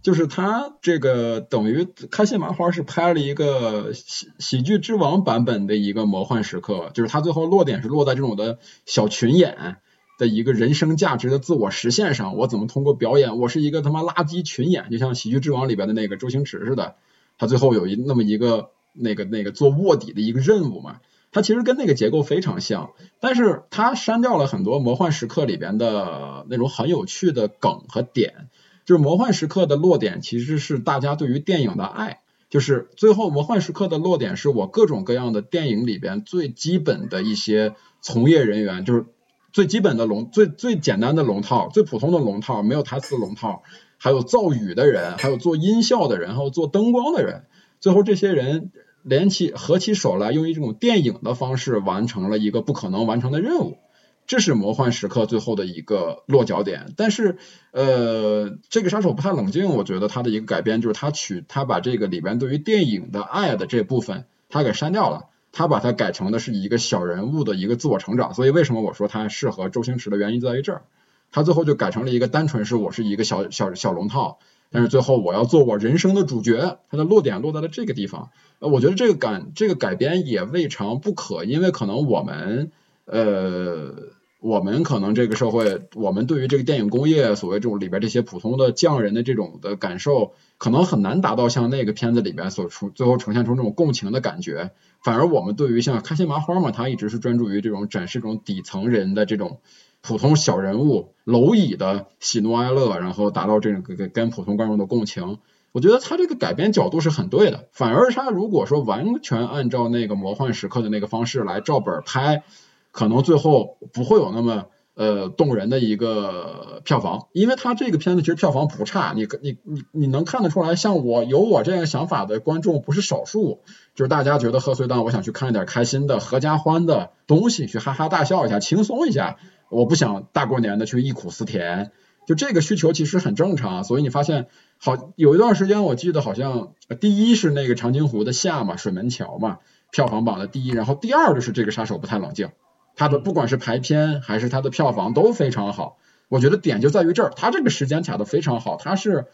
就是他这个等于开心麻花是拍了一个喜喜剧之王版本的一个《魔幻时刻》，就是他最后落点是落在这种的小群演的一个人生价值的自我实现上。我怎么通过表演，我是一个他妈垃圾群演，就像喜剧之王里边的那个周星驰似的，他最后有一那么一个那个那个做卧底的一个任务嘛。它其实跟那个结构非常像，但是它删掉了很多《魔幻时刻》里边的那种很有趣的梗和点。就是《魔幻时刻》的落点其实是大家对于电影的爱，就是最后《魔幻时刻》的落点是我各种各样的电影里边最基本的一些从业人员，就是最基本的龙最最简单的龙套，最普通的龙套，没有台词龙套，还有造语的人，还有做音效的人，还有做灯光的人，最后这些人。联起合起手来，用一种电影的方式完成了一个不可能完成的任务，这是魔幻时刻最后的一个落脚点。但是，呃，这个杀手不太冷静，我觉得他的一个改编就是他取他把这个里边对于电影的爱的这部分他给删掉了，他把它改成的是一个小人物的一个自我成长。所以为什么我说他适合周星驰的原因在于这儿，他最后就改成了一个单纯是我是一个小小小龙套。但是最后我要做我人生的主角，它的落点落在了这个地方。呃，我觉得这个改这个改编也未尝不可，因为可能我们呃，我们可能这个社会，我们对于这个电影工业所谓这种里边这些普通的匠人的这种的感受，可能很难达到像那个片子里边所出最后呈现出这种共情的感觉。反而我们对于像开心麻花嘛，他一直是专注于这种展示这种底层人的这种。普通小人物蝼蚁的喜怒哀乐，然后达到这种跟跟普通观众的共情。我觉得他这个改编角度是很对的。反而他如果说完全按照那个魔幻时刻的那个方式来照本拍，可能最后不会有那么呃动人的一个票房。因为他这个片子其实票房不差，你你你你能看得出来，像我有我这样想法的观众不是少数。就是大家觉得贺岁档我想去看一点开心的、合家欢的东西，去哈哈大笑一下，轻松一下。我不想大过年的去忆苦思甜，就这个需求其实很正常，所以你发现好有一段时间我记得好像第一是那个长津湖的夏嘛，水门桥嘛，票房榜的第一，然后第二就是这个杀手不太冷静，他的不管是排片还是他的票房都非常好。我觉得点就在于这儿，他这个时间卡的非常好，他是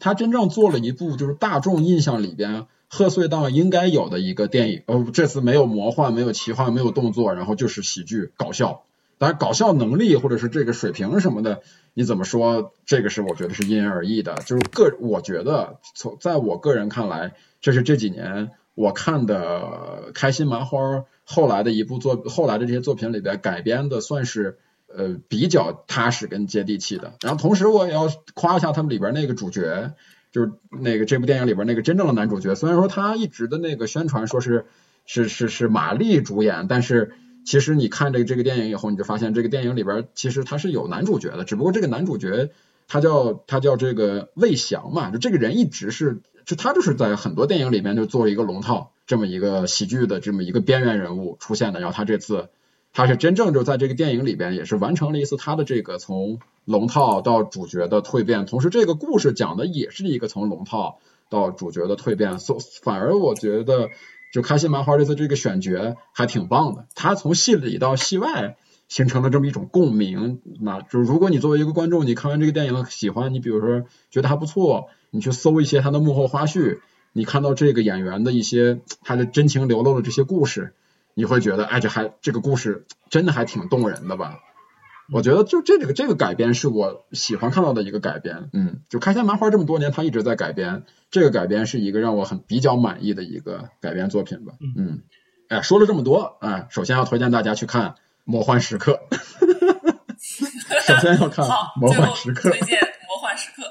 他真正做了一部就是大众印象里边贺岁档应该有的一个电影。哦，这次没有魔幻，没有奇幻，没有动作，然后就是喜剧搞笑。当然，搞笑能力或者是这个水平什么的，你怎么说？这个是我觉得是因人而异的。就是个，我觉得从在我个人看来，这是这几年我看的开心麻花后来的一部作，后来的这些作品里边改编的算是。呃，比较踏实跟接地气的。然后同时我也要夸一下他们里边那个主角，就是那个这部电影里边那个真正的男主角。虽然说他一直的那个宣传说是是是是马丽主演，但是其实你看这个这个电影以后，你就发现这个电影里边其实他是有男主角的。只不过这个男主角他叫他叫这个魏翔嘛，就这个人一直是就他就是在很多电影里面就做一个龙套这么一个喜剧的这么一个边缘人物出现的。然后他这次。他是真正就在这个电影里边，也是完成了一次他的这个从龙套到主角的蜕变。同时，这个故事讲的也是一个从龙套到主角的蜕变。所反而我觉得，就开心麻花这次这个选角还挺棒的。他从戏里到戏外形成了这么一种共鸣。那就是如果你作为一个观众，你看完这个电影喜欢，你比如说觉得还不错，你去搜一些他的幕后花絮，你看到这个演员的一些他的真情流露的这些故事。你会觉得，哎，这还这个故事真的还挺动人的吧？我觉得就这个这个改编是我喜欢看到的一个改编，嗯，就开心麻花这么多年，他一直在改编，这个改编是一个让我很比较满意的一个改编作品吧，嗯，哎，说了这么多，哎，首先要推荐大家去看《魔幻时刻》，首先要看《魔幻时刻》，推荐《魔幻时刻》，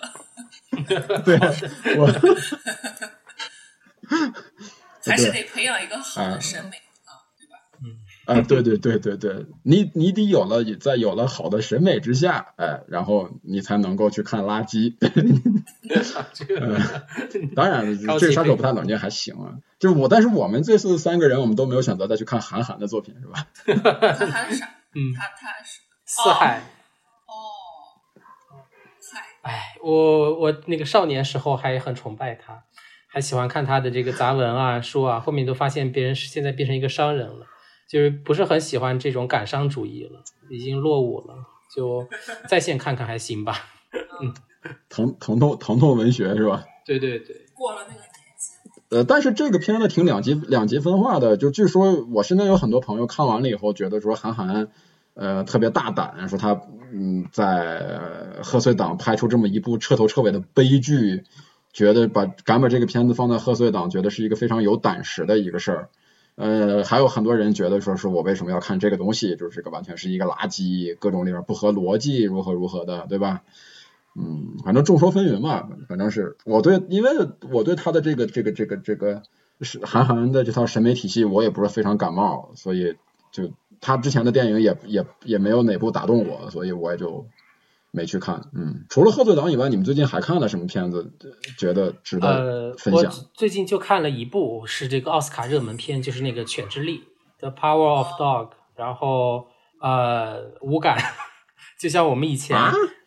对，我 还是得培养一个好的审美。啊，对对对对对，你你得有了在有了好的审美之下，哎，然后你才能够去看垃圾。当然，这个杀手不太冷静还行啊。就是我，但是我们这次三个人，我们都没有选择再去看韩寒的作品，是吧？韩寒啥？嗯，他他是四海。哦，海。哎，我我那个少年时候还很崇拜他，还喜欢看他的这个杂文啊书啊，后面都发现别人是现在变成一个商人了。就是不是很喜欢这种感伤主义了，已经落伍了，就在线看看还行吧。嗯，疼疼痛疼痛文学是吧？对对对，过了那个年纪。呃，但是这个片子挺两极两极分化的，就据说我身边有很多朋友看完了以后，觉得说韩寒呃特别大胆，说他嗯在贺岁档拍出这么一部彻头彻尾的悲剧，觉得把敢把这个片子放在贺岁档，觉得是一个非常有胆识的一个事儿。呃，还有很多人觉得说是我为什么要看这个东西，就是这个完全是一个垃圾，各种里面不合逻辑，如何如何的，对吧？嗯，反正众说纷纭嘛，反正是我对，因为我对他的这个这个这个这个是韩寒的这套审美体系，我也不是非常感冒，所以就他之前的电影也也也没有哪部打动我，所以我也就。没去看，嗯，除了贺岁档以外，你们最近还看了什么片子？觉得值得分享？最近就看了一部，是这个奥斯卡热门片，就是那个《犬之力》The Power of Dog，然后呃，无感，就像我们以前，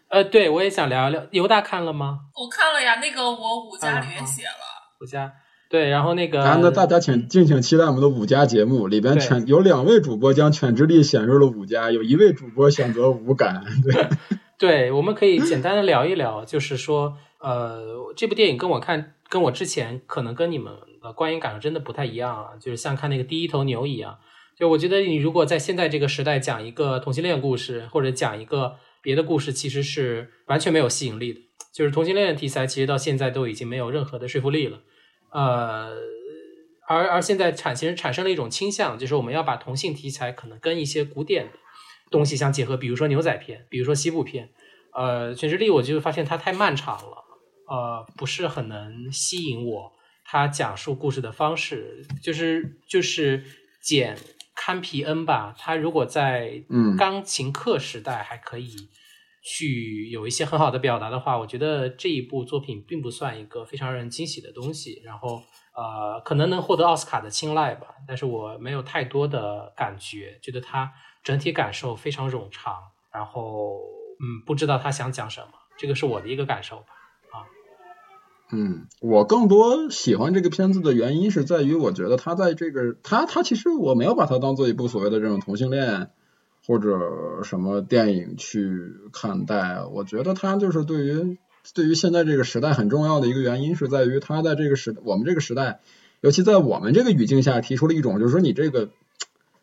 呃，对我也想聊聊。犹大看了吗？我看了呀，那个我五家里面写了。五家，对，然后那个，那大家请敬请期待我们的五家节目，里边犬有两位主播将《犬之力》选入了五家，有一位主播选择无感，对。对，我们可以简单的聊一聊，就是说，呃，这部电影跟我看，跟我之前可能跟你们的观影感受真的不太一样啊，就是像看那个第一头牛一样。就我觉得，你如果在现在这个时代讲一个同性恋故事，或者讲一个别的故事，其实是完全没有吸引力的。就是同性恋题材，其实到现在都已经没有任何的说服力了。呃，而而现在产其实产生了一种倾向，就是我们要把同性题材可能跟一些古典。东西相结合，比如说牛仔片，比如说西部片，呃，全职力我就发现它太漫长了，呃，不是很能吸引我。他讲述故事的方式，就是就是简堪皮恩吧。他如果在钢琴课时代还可以去有一些很好的表达的话，我觉得这一部作品并不算一个非常让人惊喜的东西。然后呃，可能能获得奥斯卡的青睐吧，但是我没有太多的感觉，觉得他。整体感受非常冗长，然后嗯，不知道他想讲什么，这个是我的一个感受吧。啊，嗯，我更多喜欢这个片子的原因是在于，我觉得他在这个他他其实我没有把它当做一部所谓的这种同性恋或者什么电影去看待，我觉得他就是对于对于现在这个时代很重要的一个原因是在于，他在这个时我们这个时代，尤其在我们这个语境下提出了一种，就是说你这个。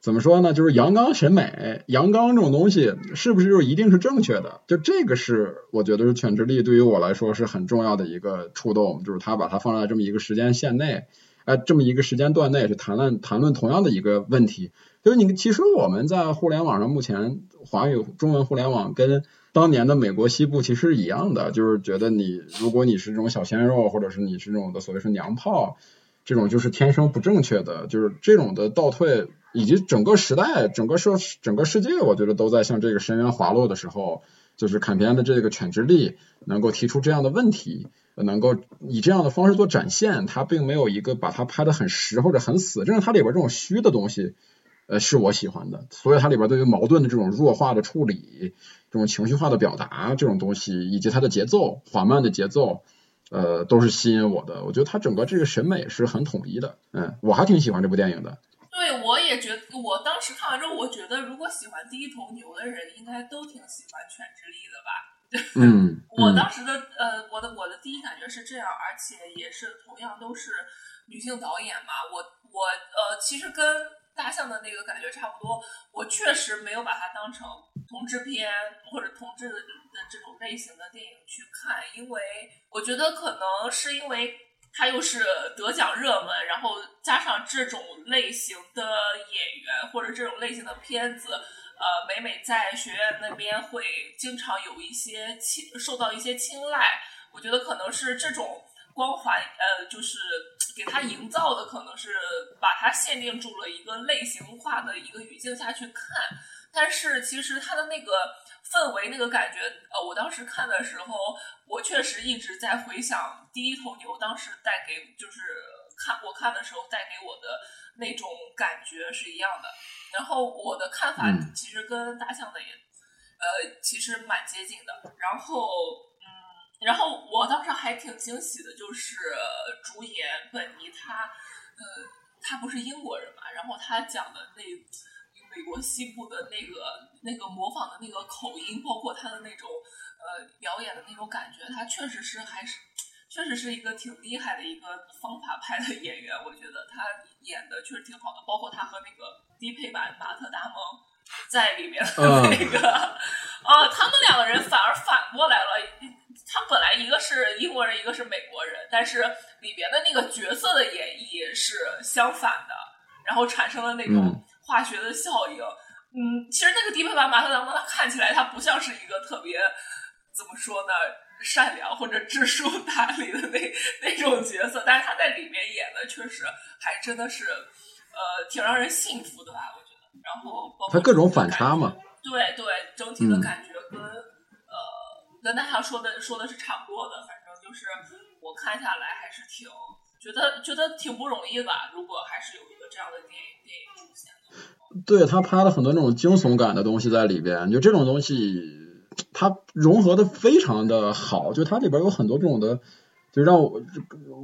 怎么说呢？就是阳刚审美，阳刚这种东西是不是就一定是正确的？就这个是我觉得是犬之力对于我来说是很重要的一个触动，就是他把它放在这么一个时间线内，哎，这么一个时间段内去谈论谈论同样的一个问题。就是你其实我们在互联网上目前华语中文互联网跟当年的美国西部其实是一样的，就是觉得你如果你是这种小鲜肉，或者是你是这种的所谓是娘炮，这种就是天生不正确的，就是这种的倒退。以及整个时代、整个社、整个世界，我觉得都在向这个深渊滑落的时候，就是坎片的这个犬之力能够提出这样的问题，能够以这样的方式做展现，它并没有一个把它拍的很实或者很死，正是它里边这种虚的东西，呃，是我喜欢的。所以它里边对于矛盾的这种弱化的处理，这种情绪化的表达这种东西，以及它的节奏缓慢的节奏，呃，都是吸引我的。我觉得它整个这个审美是很统一的，嗯，我还挺喜欢这部电影的。对，我也觉得，我当时看完之后，我觉得如果喜欢第一头牛的人，应该都挺喜欢《犬之力》的吧？嗯，我当时的呃，我的我的第一感觉是这样，而且也是同样都是女性导演嘛。我我呃，其实跟大象的那个感觉差不多。我确实没有把它当成同志片或者同志的这种类型的电影去看，因为我觉得可能是因为。他又是得奖热门，然后加上这种类型的演员或者这种类型的片子，呃，每每在学院那边会经常有一些青受到一些青睐。我觉得可能是这种光环，呃，就是给他营造的，可能是把他限定住了一个类型化的一个语境下去看。但是其实他的那个。氛围那个感觉，呃，我当时看的时候，我确实一直在回想第一头牛当时带给，就是看我看的时候带给我的那种感觉是一样的。然后我的看法其实跟大象的也，呃，其实蛮接近的。然后，嗯，然后我当时还挺惊喜的，就是主演本尼他，呃，他不是英国人嘛，然后他讲的那。美国西部的那个那个模仿的那个口音，包括他的那种呃表演的那种感觉，他确实是还是确实是一个挺厉害的一个方法派的演员。我觉得他演的确实挺好的，包括他和那个低配版马特·达蒙在里面的那个啊，他们两个人反而反过来了。他本来一个是英国人，一个是美国人，但是里边的那个角色的演绎是相反的，然后产生了那种。化学的效应，嗯，其实那个低配版马特·达蒙，他看起来他不像是一个特别怎么说呢，善良或者知书达理的那那种角色，但是他在里面演的确实还真的是，呃，挺让人信服的吧，我觉得。然后他各种反差嘛，对对，整体的感觉跟呃跟大家说的说的是差不多的，反正就是我看下来还是挺觉得觉得挺不容易的吧。如果还是有一个这样的电影。对他拍了很多那种惊悚感的东西在里边，就这种东西，它融合的非常的好，就它里边有很多这种的，就让我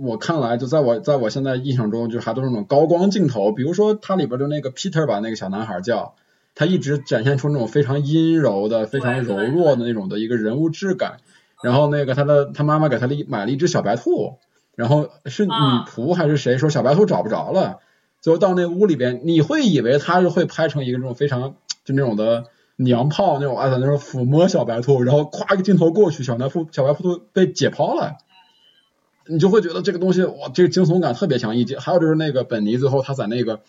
我看来，就在我在我现在印象中，就还都是那种高光镜头，比如说它里边就那个 Peter 把那个小男孩叫，他一直展现出那种非常阴柔的、非常柔弱的那种的一个人物质感，然后那个他的他妈妈给他了买了一只小白兔，然后是女仆还是谁说小白兔找不着了。就到那屋里边，你会以为他是会拍成一个这种非常就那种的娘炮那种啊，在那种抚摸小白兔，然后咵一个镜头过去，小白兔小白兔被解剖了，你就会觉得这个东西哇，这个惊悚感特别强。以及还有就是那个本尼最后他在那个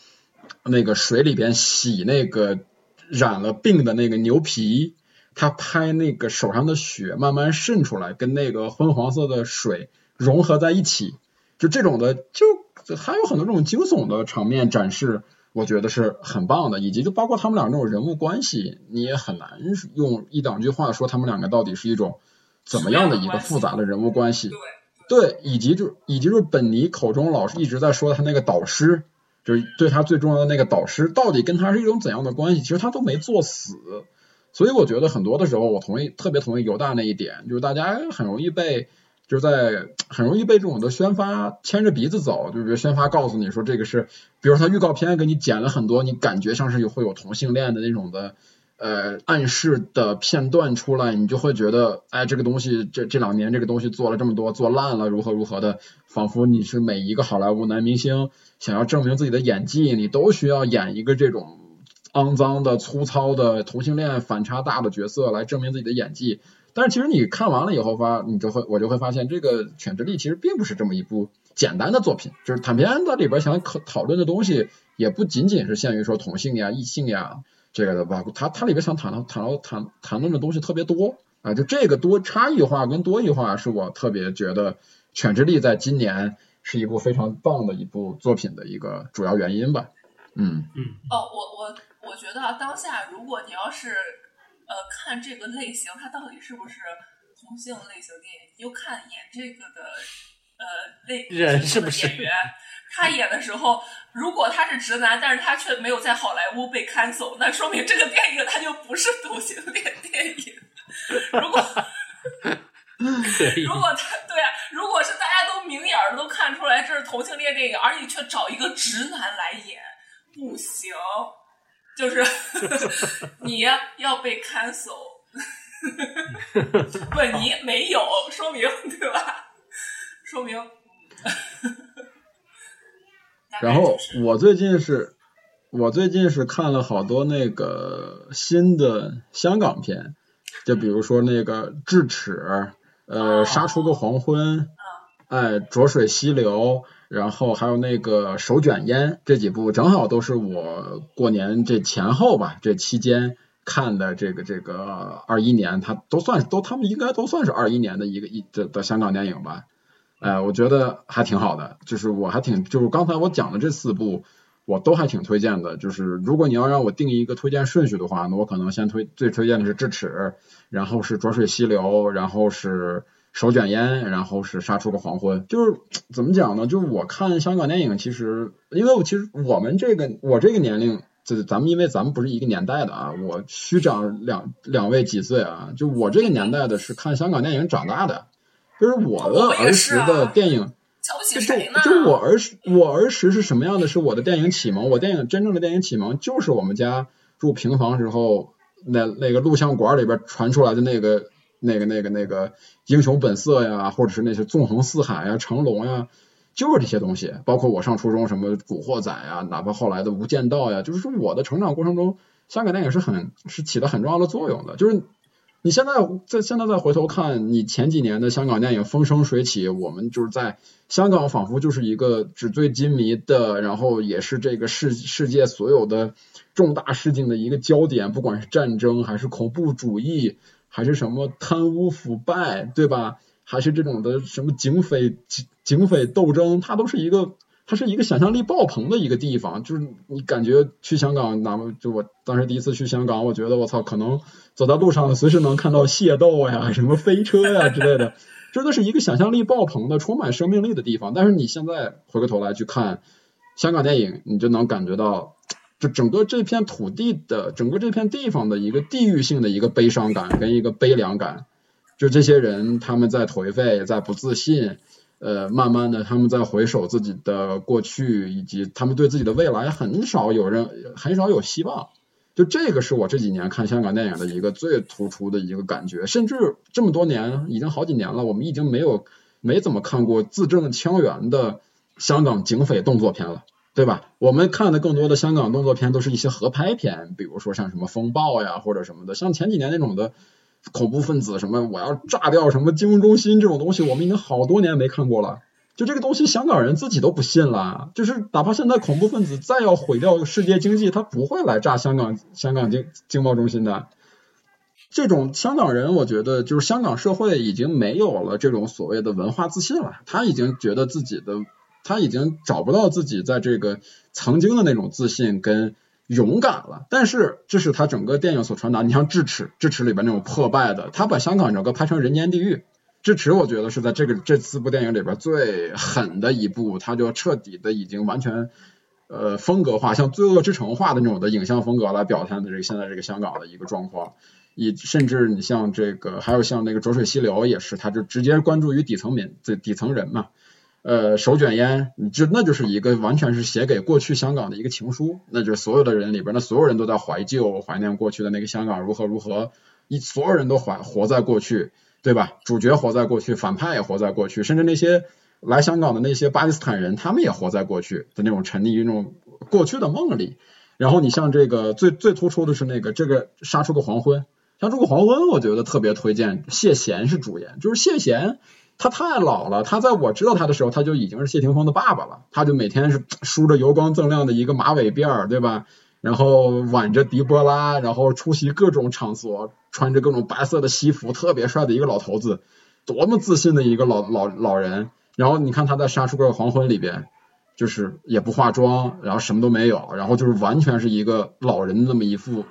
那个水里边洗那个染了病的那个牛皮，他拍那个手上的血慢慢渗出来，跟那个昏黄色的水融合在一起，就这种的就。还有很多这种惊悚的场面展示，我觉得是很棒的，以及就包括他们俩这种人物关系，你也很难用一两句话说他们两个到底是一种怎么样的一个复杂的人物关系。对，以及就以及就是本尼口中老是一直在说他那个导师，就是对他最重要的那个导师，到底跟他是一种怎样的关系？其实他都没作死，所以我觉得很多的时候，我同意，特别同意犹大那一点，就是大家很容易被，就是在很容易被这种的宣发牵着鼻子走，就比如宣发告诉你说这个是，比如他预告片给你剪了很多，你感觉像是有会有同性恋的那种的呃暗示的片段出来，你就会觉得，哎，这个东西这这两年这个东西做了这么多，做烂了，如何如何的，仿佛你是每一个好莱坞男明星想要证明自己的演技，你都需要演一个这种。肮脏的、粗糙的同性恋反差大的角色来证明自己的演技，但是其实你看完了以后发，你就会我就会发现，这个《犬之力》其实并不是这么一部简单的作品，就是坦片子里边想讨讨论的东西也不仅仅是限于说同性呀、异性呀这个的吧，它它里边想谈到谈到谈谈论的东西特别多啊，就这个多差异化跟多异化是我特别觉得《犬之力》在今年是一部非常棒的一部作品的一个主要原因吧，嗯嗯哦，我我。我觉得当下，如果你要是呃看这个类型，它到底是不是同性类型电影，你就看演这个的呃类人是不是演员，他演的时候，如果他是直男，但是他却没有在好莱坞被 cancel，那说明这个电影他就不是同性恋电影。如果 如果他对啊，如果是大家都明眼儿都看出来这是同性恋电影，而你却找一个直男来演，不行。就是 你要被 cancel，不，你没有，说明对吧？说明。然后我最近是，我最近是看了好多那个新的香港片，就比如说那个《智齿》，呃，《杀出个黄昏》，哎，《浊水溪流》。然后还有那个手卷烟这几部，正好都是我过年这前后吧，这期间看的这个这个二一年，它都算都他们应该都算是二一年的一个一的的香港电影吧。哎，我觉得还挺好的，就是我还挺就是刚才我讲的这四部，我都还挺推荐的。就是如果你要让我定一个推荐顺序的话，那我可能先推最推荐的是智齿，然后是浊水溪流，然后是。手卷烟，然后是杀出个黄昏，就是 怎么讲呢？就是我看香港电影，其实因为我其实我们这个我这个年龄，就是咱们因为咱们不是一个年代的啊，我虚长两两位几岁啊，就我这个年代的是看香港电影长大的，就是我的儿时的电影，就就我儿时我儿时是什么样的？是我的电影启蒙，我电影真正的电影启蒙就是我们家住平房时候那那个录像馆里边传出来的那个。那个、那个、那个英雄本色呀，或者是那些纵横四海呀、成龙呀，就是这些东西。包括我上初中什么古惑仔呀，哪怕后来的无间道呀，就是说我的成长过程中，香港电影是很是起了很重要的作用的。就是你现在在现在再回头看你前几年的香港电影风生水起，我们就是在香港仿佛就是一个纸醉金迷的，然后也是这个世世界所有的重大事情的一个焦点，不管是战争还是恐怖主义。还是什么贪污腐败，对吧？还是这种的什么警匪警警匪斗争，它都是一个，它是一个想象力爆棚的一个地方。就是你感觉去香港，哪怕就我当时第一次去香港，我觉得我操，可能走在路上随时能看到械斗呀、什么飞车呀之类的，真的是一个想象力爆棚的、充满生命力的地方。但是你现在回过头来去看香港电影，你就能感觉到。就整个这片土地的，整个这片地方的一个地域性的一个悲伤感跟一个悲凉感，就这些人他们在颓废，在不自信，呃，慢慢的他们在回首自己的过去，以及他们对自己的未来很少有人很少有希望。就这个是我这几年看香港电影的一个最突出的一个感觉，甚至这么多年已经好几年了，我们已经没有没怎么看过字正腔圆的香港警匪动作片了。对吧？我们看的更多的香港动作片都是一些合拍片，比如说像什么风暴呀或者什么的，像前几年那种的恐怖分子什么我要炸掉什么金融中心这种东西，我们已经好多年没看过了。就这个东西，香港人自己都不信了。就是哪怕现在恐怖分子再要毁掉世界经济，他不会来炸香港香港经经贸中心的。这种香港人，我觉得就是香港社会已经没有了这种所谓的文化自信了，他已经觉得自己的。他已经找不到自己在这个曾经的那种自信跟勇敢了，但是这是他整个电影所传达。你像《智齿》，《智齿》里边那种破败的，他把香港整个拍成人间地狱。《智齿》我觉得是在这个这四部电影里边最狠的一部，他就彻底的已经完全呃风格化，像《罪恶之城》化的那种的影像风格来表现的这个现在这个香港的一个状况。以甚至你像这个，还有像那个浊水溪流也是，他就直接关注于底层民、底底层人嘛。呃，手卷烟，你就那就是一个完全是写给过去香港的一个情书，那就是所有的人里边，那所有人都在怀旧、怀念过去的那个香港如何如何，一所有人都怀活在过去，对吧？主角活在过去，反派也活在过去，甚至那些来香港的那些巴基斯坦人，他们也活在过去的那种沉溺于那种过去的梦里。然后你像这个最最突出的是那个这个杀出个黄昏，杀出个黄昏，我觉得特别推荐，谢贤是主演，就是谢贤。他太老了，他在我知道他的时候，他就已经是谢霆锋的爸爸了。他就每天是梳着油光锃亮的一个马尾辫儿，对吧？然后挽着迪波拉，然后出席各种场所，穿着各种白色的西服，特别帅的一个老头子，多么自信的一个老老老人。然后你看他在《杀出个黄昏》里边，就是也不化妆，然后什么都没有，然后就是完全是一个老人那么一副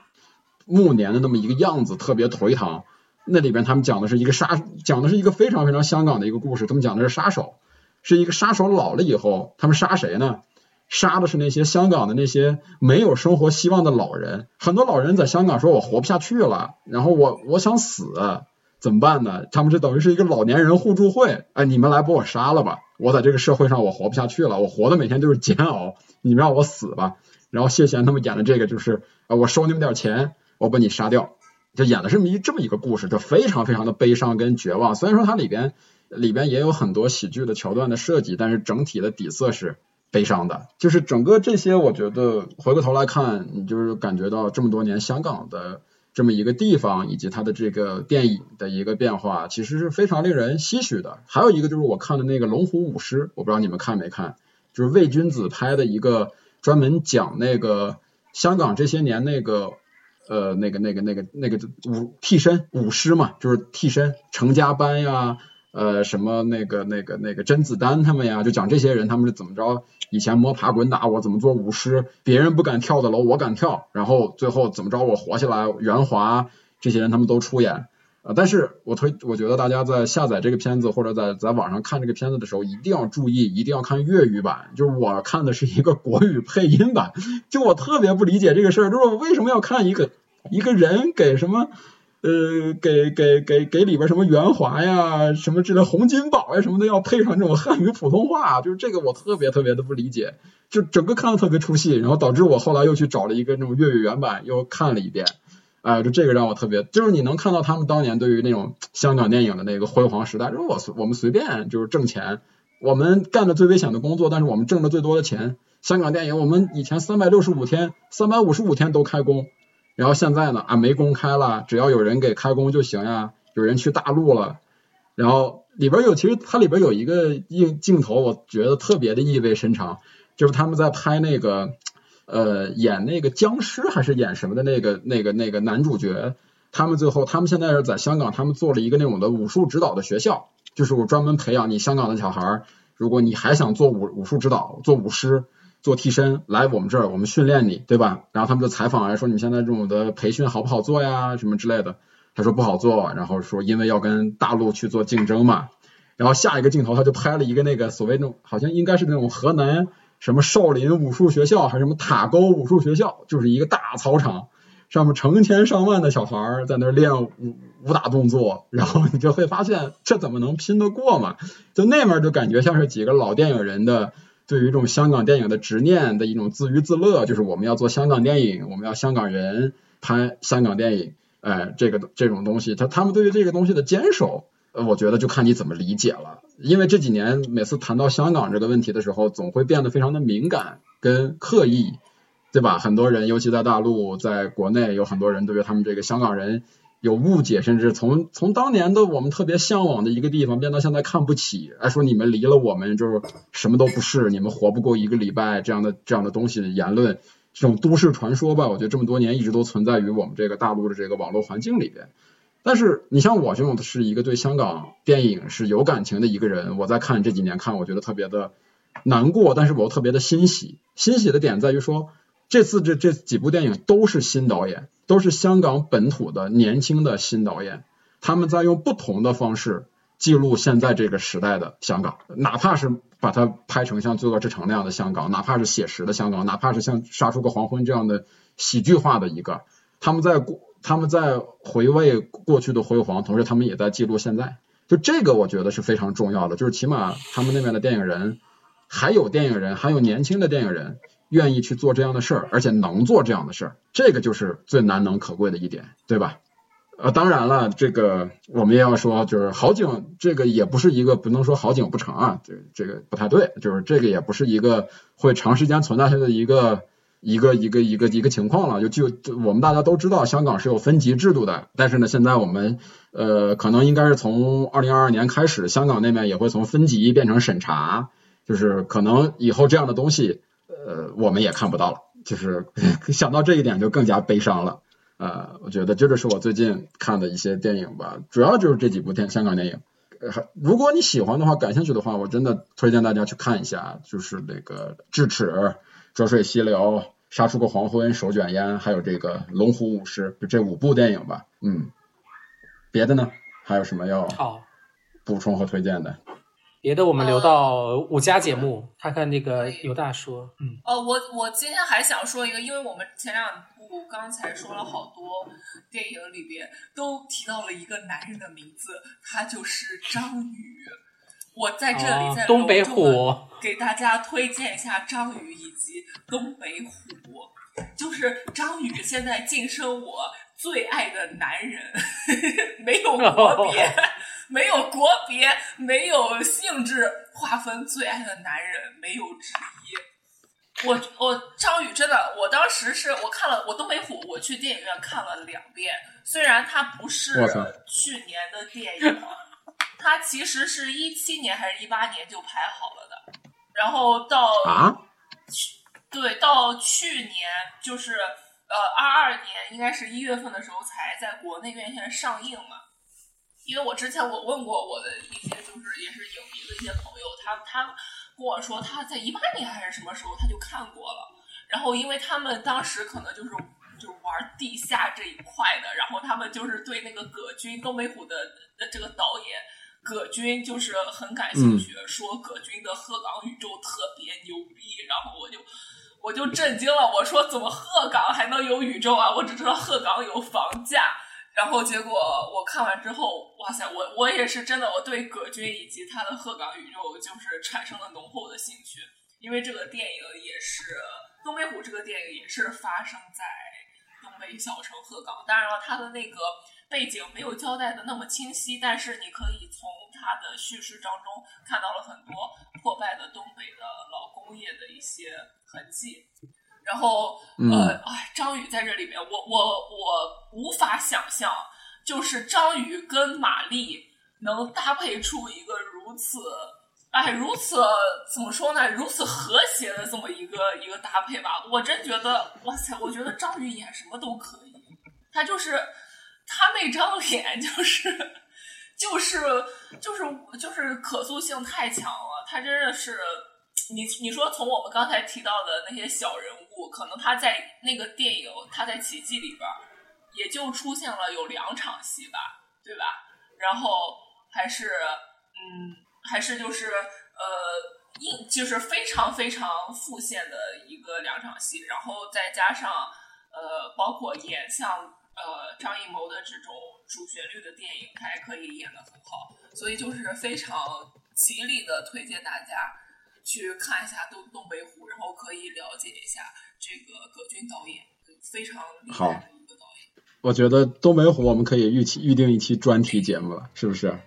暮年的那么一个样子，特别颓唐。那里边他们讲的是一个杀，讲的是一个非常非常香港的一个故事。他们讲的是杀手，是一个杀手老了以后，他们杀谁呢？杀的是那些香港的那些没有生活希望的老人。很多老人在香港说：“我活不下去了，然后我我想死，怎么办呢？”他们这等于是一个老年人互助会。哎，你们来把我杀了吧！我在这个社会上我活不下去了，我活的每天就是煎熬。你们让我死吧。然后谢贤他们演的这个就是，啊，我收你们点钱，我把你杀掉。就演的是一这么一个故事，就非常非常的悲伤跟绝望。虽然说它里边里边也有很多喜剧的桥段的设计，但是整体的底色是悲伤的。就是整个这些，我觉得回过头来看，你就是感觉到这么多年香港的这么一个地方，以及它的这个电影的一个变化，其实是非常令人唏嘘的。还有一个就是我看的那个《龙虎舞狮》，我不知道你们看没看，就是魏君子拍的一个专门讲那个香港这些年那个。呃，那个、那个、那个、那个舞替身舞狮嘛，就是替身成家班呀，呃，什么那个、那个、那个甄子丹他们呀，就讲这些人他们是怎么着，以前摸爬滚打，我怎么做舞狮，别人不敢跳的楼我敢跳，然后最后怎么着我活下来，袁华这些人他们都出演。啊，但是我推，我觉得大家在下载这个片子或者在在网上看这个片子的时候，一定要注意，一定要看粤语版。就是我看的是一个国语配音版，就我特别不理解这个事儿，就是我为什么要看一个一个人给什么呃给给给给里边什么袁华呀，什么之类洪金宝呀什么的要配上这种汉语普通话，就是这个我特别特别的不理解，就整个看的特别出戏，然后导致我后来又去找了一个那种粤语原版又看了一遍。哎，就这个让我特别，就是你能看到他们当年对于那种香港电影的那个辉煌时代，就是我我们随便就是挣钱，我们干的最危险的工作，但是我们挣的最多的钱。香港电影，我们以前三百六十五天、三百五十五天都开工，然后现在呢啊没工开了，只要有人给开工就行呀，有人去大陆了，然后里边有其实它里边有一个镜镜头，我觉得特别的意味深长，就是他们在拍那个。呃，演那个僵尸还是演什么的那个那个那个男主角，他们最后他们现在是在香港，他们做了一个那种的武术指导的学校，就是我专门培养你香港的小孩儿，如果你还想做武武术指导，做武师，做替身，来我们这儿，我们训练你，对吧？然后他们就采访来说，你现在这种的培训好不好做呀？什么之类的，他说不好做，然后说因为要跟大陆去做竞争嘛，然后下一个镜头他就拍了一个那个所谓那种好像应该是那种河南。什么少林武术学校，还是什么塔沟武术学校，就是一个大操场，上面成千上万的小孩在那练武武打动作，然后你就会发现这怎么能拼得过嘛？就那面就感觉像是几个老电影人的对于这种香港电影的执念的一种自娱自乐，就是我们要做香港电影，我们要香港人拍香港电影，哎，这个这种东西，他他们对于这个东西的坚守。我觉得就看你怎么理解了，因为这几年每次谈到香港这个问题的时候，总会变得非常的敏感跟刻意，对吧？很多人，尤其在大陆，在国内有很多人对于他们这个香港人有误解，甚至从从当年的我们特别向往的一个地方，变到现在看不起，哎，说你们离了我们就是什么都不是，你们活不过一个礼拜这样的这样的东西的言论，这种都市传说吧，我觉得这么多年一直都存在于我们这个大陆的这个网络环境里边。但是你像我这种是一个对香港电影是有感情的一个人，我在看这几年看，我觉得特别的难过，但是我又特别的欣喜。欣喜的点在于说，这次这这几部电影都是新导演，都是香港本土的年轻的新导演，他们在用不同的方式记录现在这个时代的香港，哪怕是把它拍成像《罪恶之城》那样的香港，哪怕是写实的香港，哪怕是像《杀出个黄昏》这样的喜剧化的一个，他们在过。他们在回味过去的辉煌，同时他们也在记录现在。就这个，我觉得是非常重要的，就是起码他们那边的电影人，还有电影人，还有年轻的电影人愿意去做这样的事儿，而且能做这样的事儿，这个就是最难能可贵的一点，对吧？呃，当然了，这个我们也要说，就是好景，这个也不是一个不能说好景不长啊，这这个不太对，就是这个也不是一个会长时间存在下的一个一个一个一个一个情况了。就就我们大家都知道，香港是有分级制度的，但是呢，现在我们呃，可能应该是从二零二二年开始，香港那边也会从分级变成审查，就是可能以后这样的东西，呃，我们也看不到了。就是 想到这一点就更加悲伤了。呃，我觉得这就是我最近看的一些电影吧，主要就是这几部电香港电影。如果你喜欢的话，感兴趣的话，我真的推荐大家去看一下，就是那个《智齿》《浊水溪流》《杀出个黄昏》《手卷烟》，还有这个《龙虎武师》，就这五部电影吧。嗯，别的呢？还有什么要补充和推荐的？别的我们留到五家节目看看那个尤大叔。嗯。哦，我我今天还想说一个，因为我们前两。部刚才说了好多电影里边都提到了一个男人的名字，他就是张宇。我在这里在东北虎给大家推荐一下张宇以及东北虎。就是张宇现在晋升我最爱的男人，没有国 别，没有国别，没有性质划分，最爱的男人没有之一。我我张宇真的，我当时是我看了我东北虎，我去电影院看了两遍。虽然它不是去年的电影，它其实是一七年还是一八年就排好了的。然后到啊，对，到去年就是呃二二年，应该是一月份的时候才在国内院线上映嘛。因为我之前我问过我的一些就是也是影迷的一些朋友，他他。跟我说他在一八年还是什么时候他就看过了，然后因为他们当时可能就是就玩地下这一块的，然后他们就是对那个葛军东北虎的的这个导演葛军就是很感兴趣，说葛军的鹤岗宇宙特别牛逼，然后我就我就震惊了，我说怎么鹤岗还能有宇宙啊？我只知道鹤岗有房价。然后结果我看完之后，哇塞，我我也是真的，我对葛军以及他的鹤岗宇宙就是产生了浓厚的兴趣，因为这个电影也是《东北虎》这个电影也是发生在东北小城鹤岗，当然了，它的那个背景没有交代的那么清晰，但是你可以从他的叙事当中看到了很多破败的东北的老工业的一些痕迹。然后，呃，哎，张宇在这里面，我我我无法想象，就是张宇跟马丽能搭配出一个如此，哎，如此怎么说呢？如此和谐的这么一个一个搭配吧。我真觉得，哇塞，我觉得张宇演什么都可以，他就是他那张脸，就是就是就是就是可塑性太强了，他真的是。你你说从我们刚才提到的那些小人物，可能他在那个电影《他在奇迹》里边，也就出现了有两场戏吧，对吧？然后还是嗯，还是就是呃，印就是非常非常复现的一个两场戏，然后再加上呃，包括演像呃张艺谋的这种主旋律的电影，他还可以演得很好，所以就是非常极力的推荐大家。去看一下东东北虎，然后可以了解一下这个葛军导演，非常厉害的一个导演。我觉得东北虎我们可以预期预定一期专题节目了，是不是？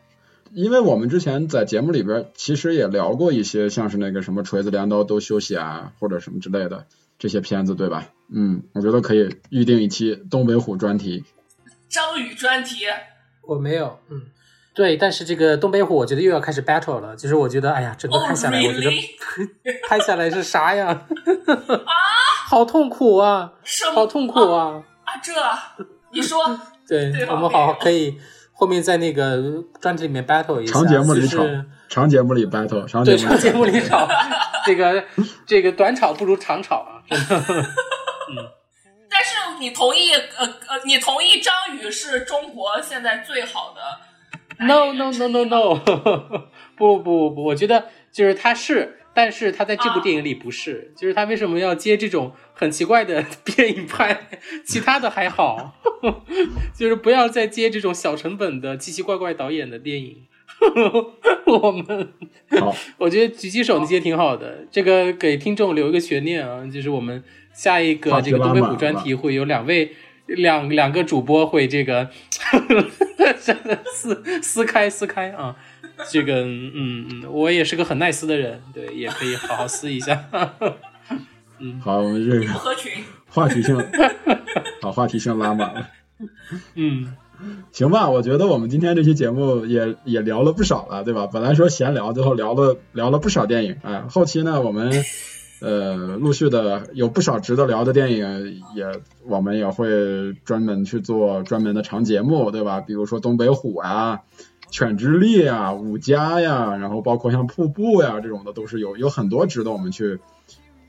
因为我们之前在节目里边其实也聊过一些，像是那个什么锤子镰刀都休息啊，或者什么之类的这些片子，对吧？嗯，我觉得可以预定一期东北虎专题。张宇专题？我没有，嗯。对，但是这个东北虎，我觉得又要开始 battle 了。就是我觉得，哎呀，整个拍下来，我觉得 拍下来是啥呀？啊，好痛苦啊！好痛苦啊！啊，这你说？对，我们好可以后面在那个专辑里面 battle 一下。长节目里吵，长节目里 battle，长节目长节目里吵。这个这个短吵不如长吵啊！嗯。但是你同意？呃呃，你同意张宇是中国现在最好的？No no no no no，不不不，我觉得就是他是，但是他在这部电影里不是，就是他为什么要接这种很奇怪的电影拍？其他的还好。就是不要再接这种小成本的奇奇怪怪导演的电影。我们好，我觉得狙击手那些挺好的。这个给听众留一个悬念啊，就是我们下一个这个东北虎专题会有两位两两个主播会这个撕撕开撕开啊。这个嗯嗯，我也是个很耐撕的人，对，也可以好好撕一下。嗯，好，我们这个话题性，好，话题性拉满了。嗯。行吧，我觉得我们今天这期节目也也聊了不少了，对吧？本来说闲聊，最后聊了聊了不少电影，哎，后期呢，我们呃陆续的有不少值得聊的电影，也我们也会专门去做专门的长节目，对吧？比如说东北虎啊、犬之力啊、五家呀，然后包括像瀑布呀这种的，都是有有很多值得我们去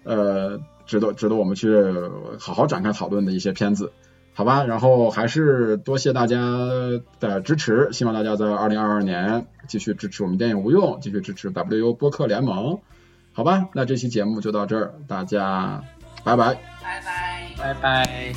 呃值得值得我们去好好展开讨论的一些片子。好吧，然后还是多谢大家的支持，希望大家在二零二二年继续支持我们电影无用，继续支持 WU 播客联盟。好吧，那这期节目就到这儿，大家拜拜，拜拜，拜拜。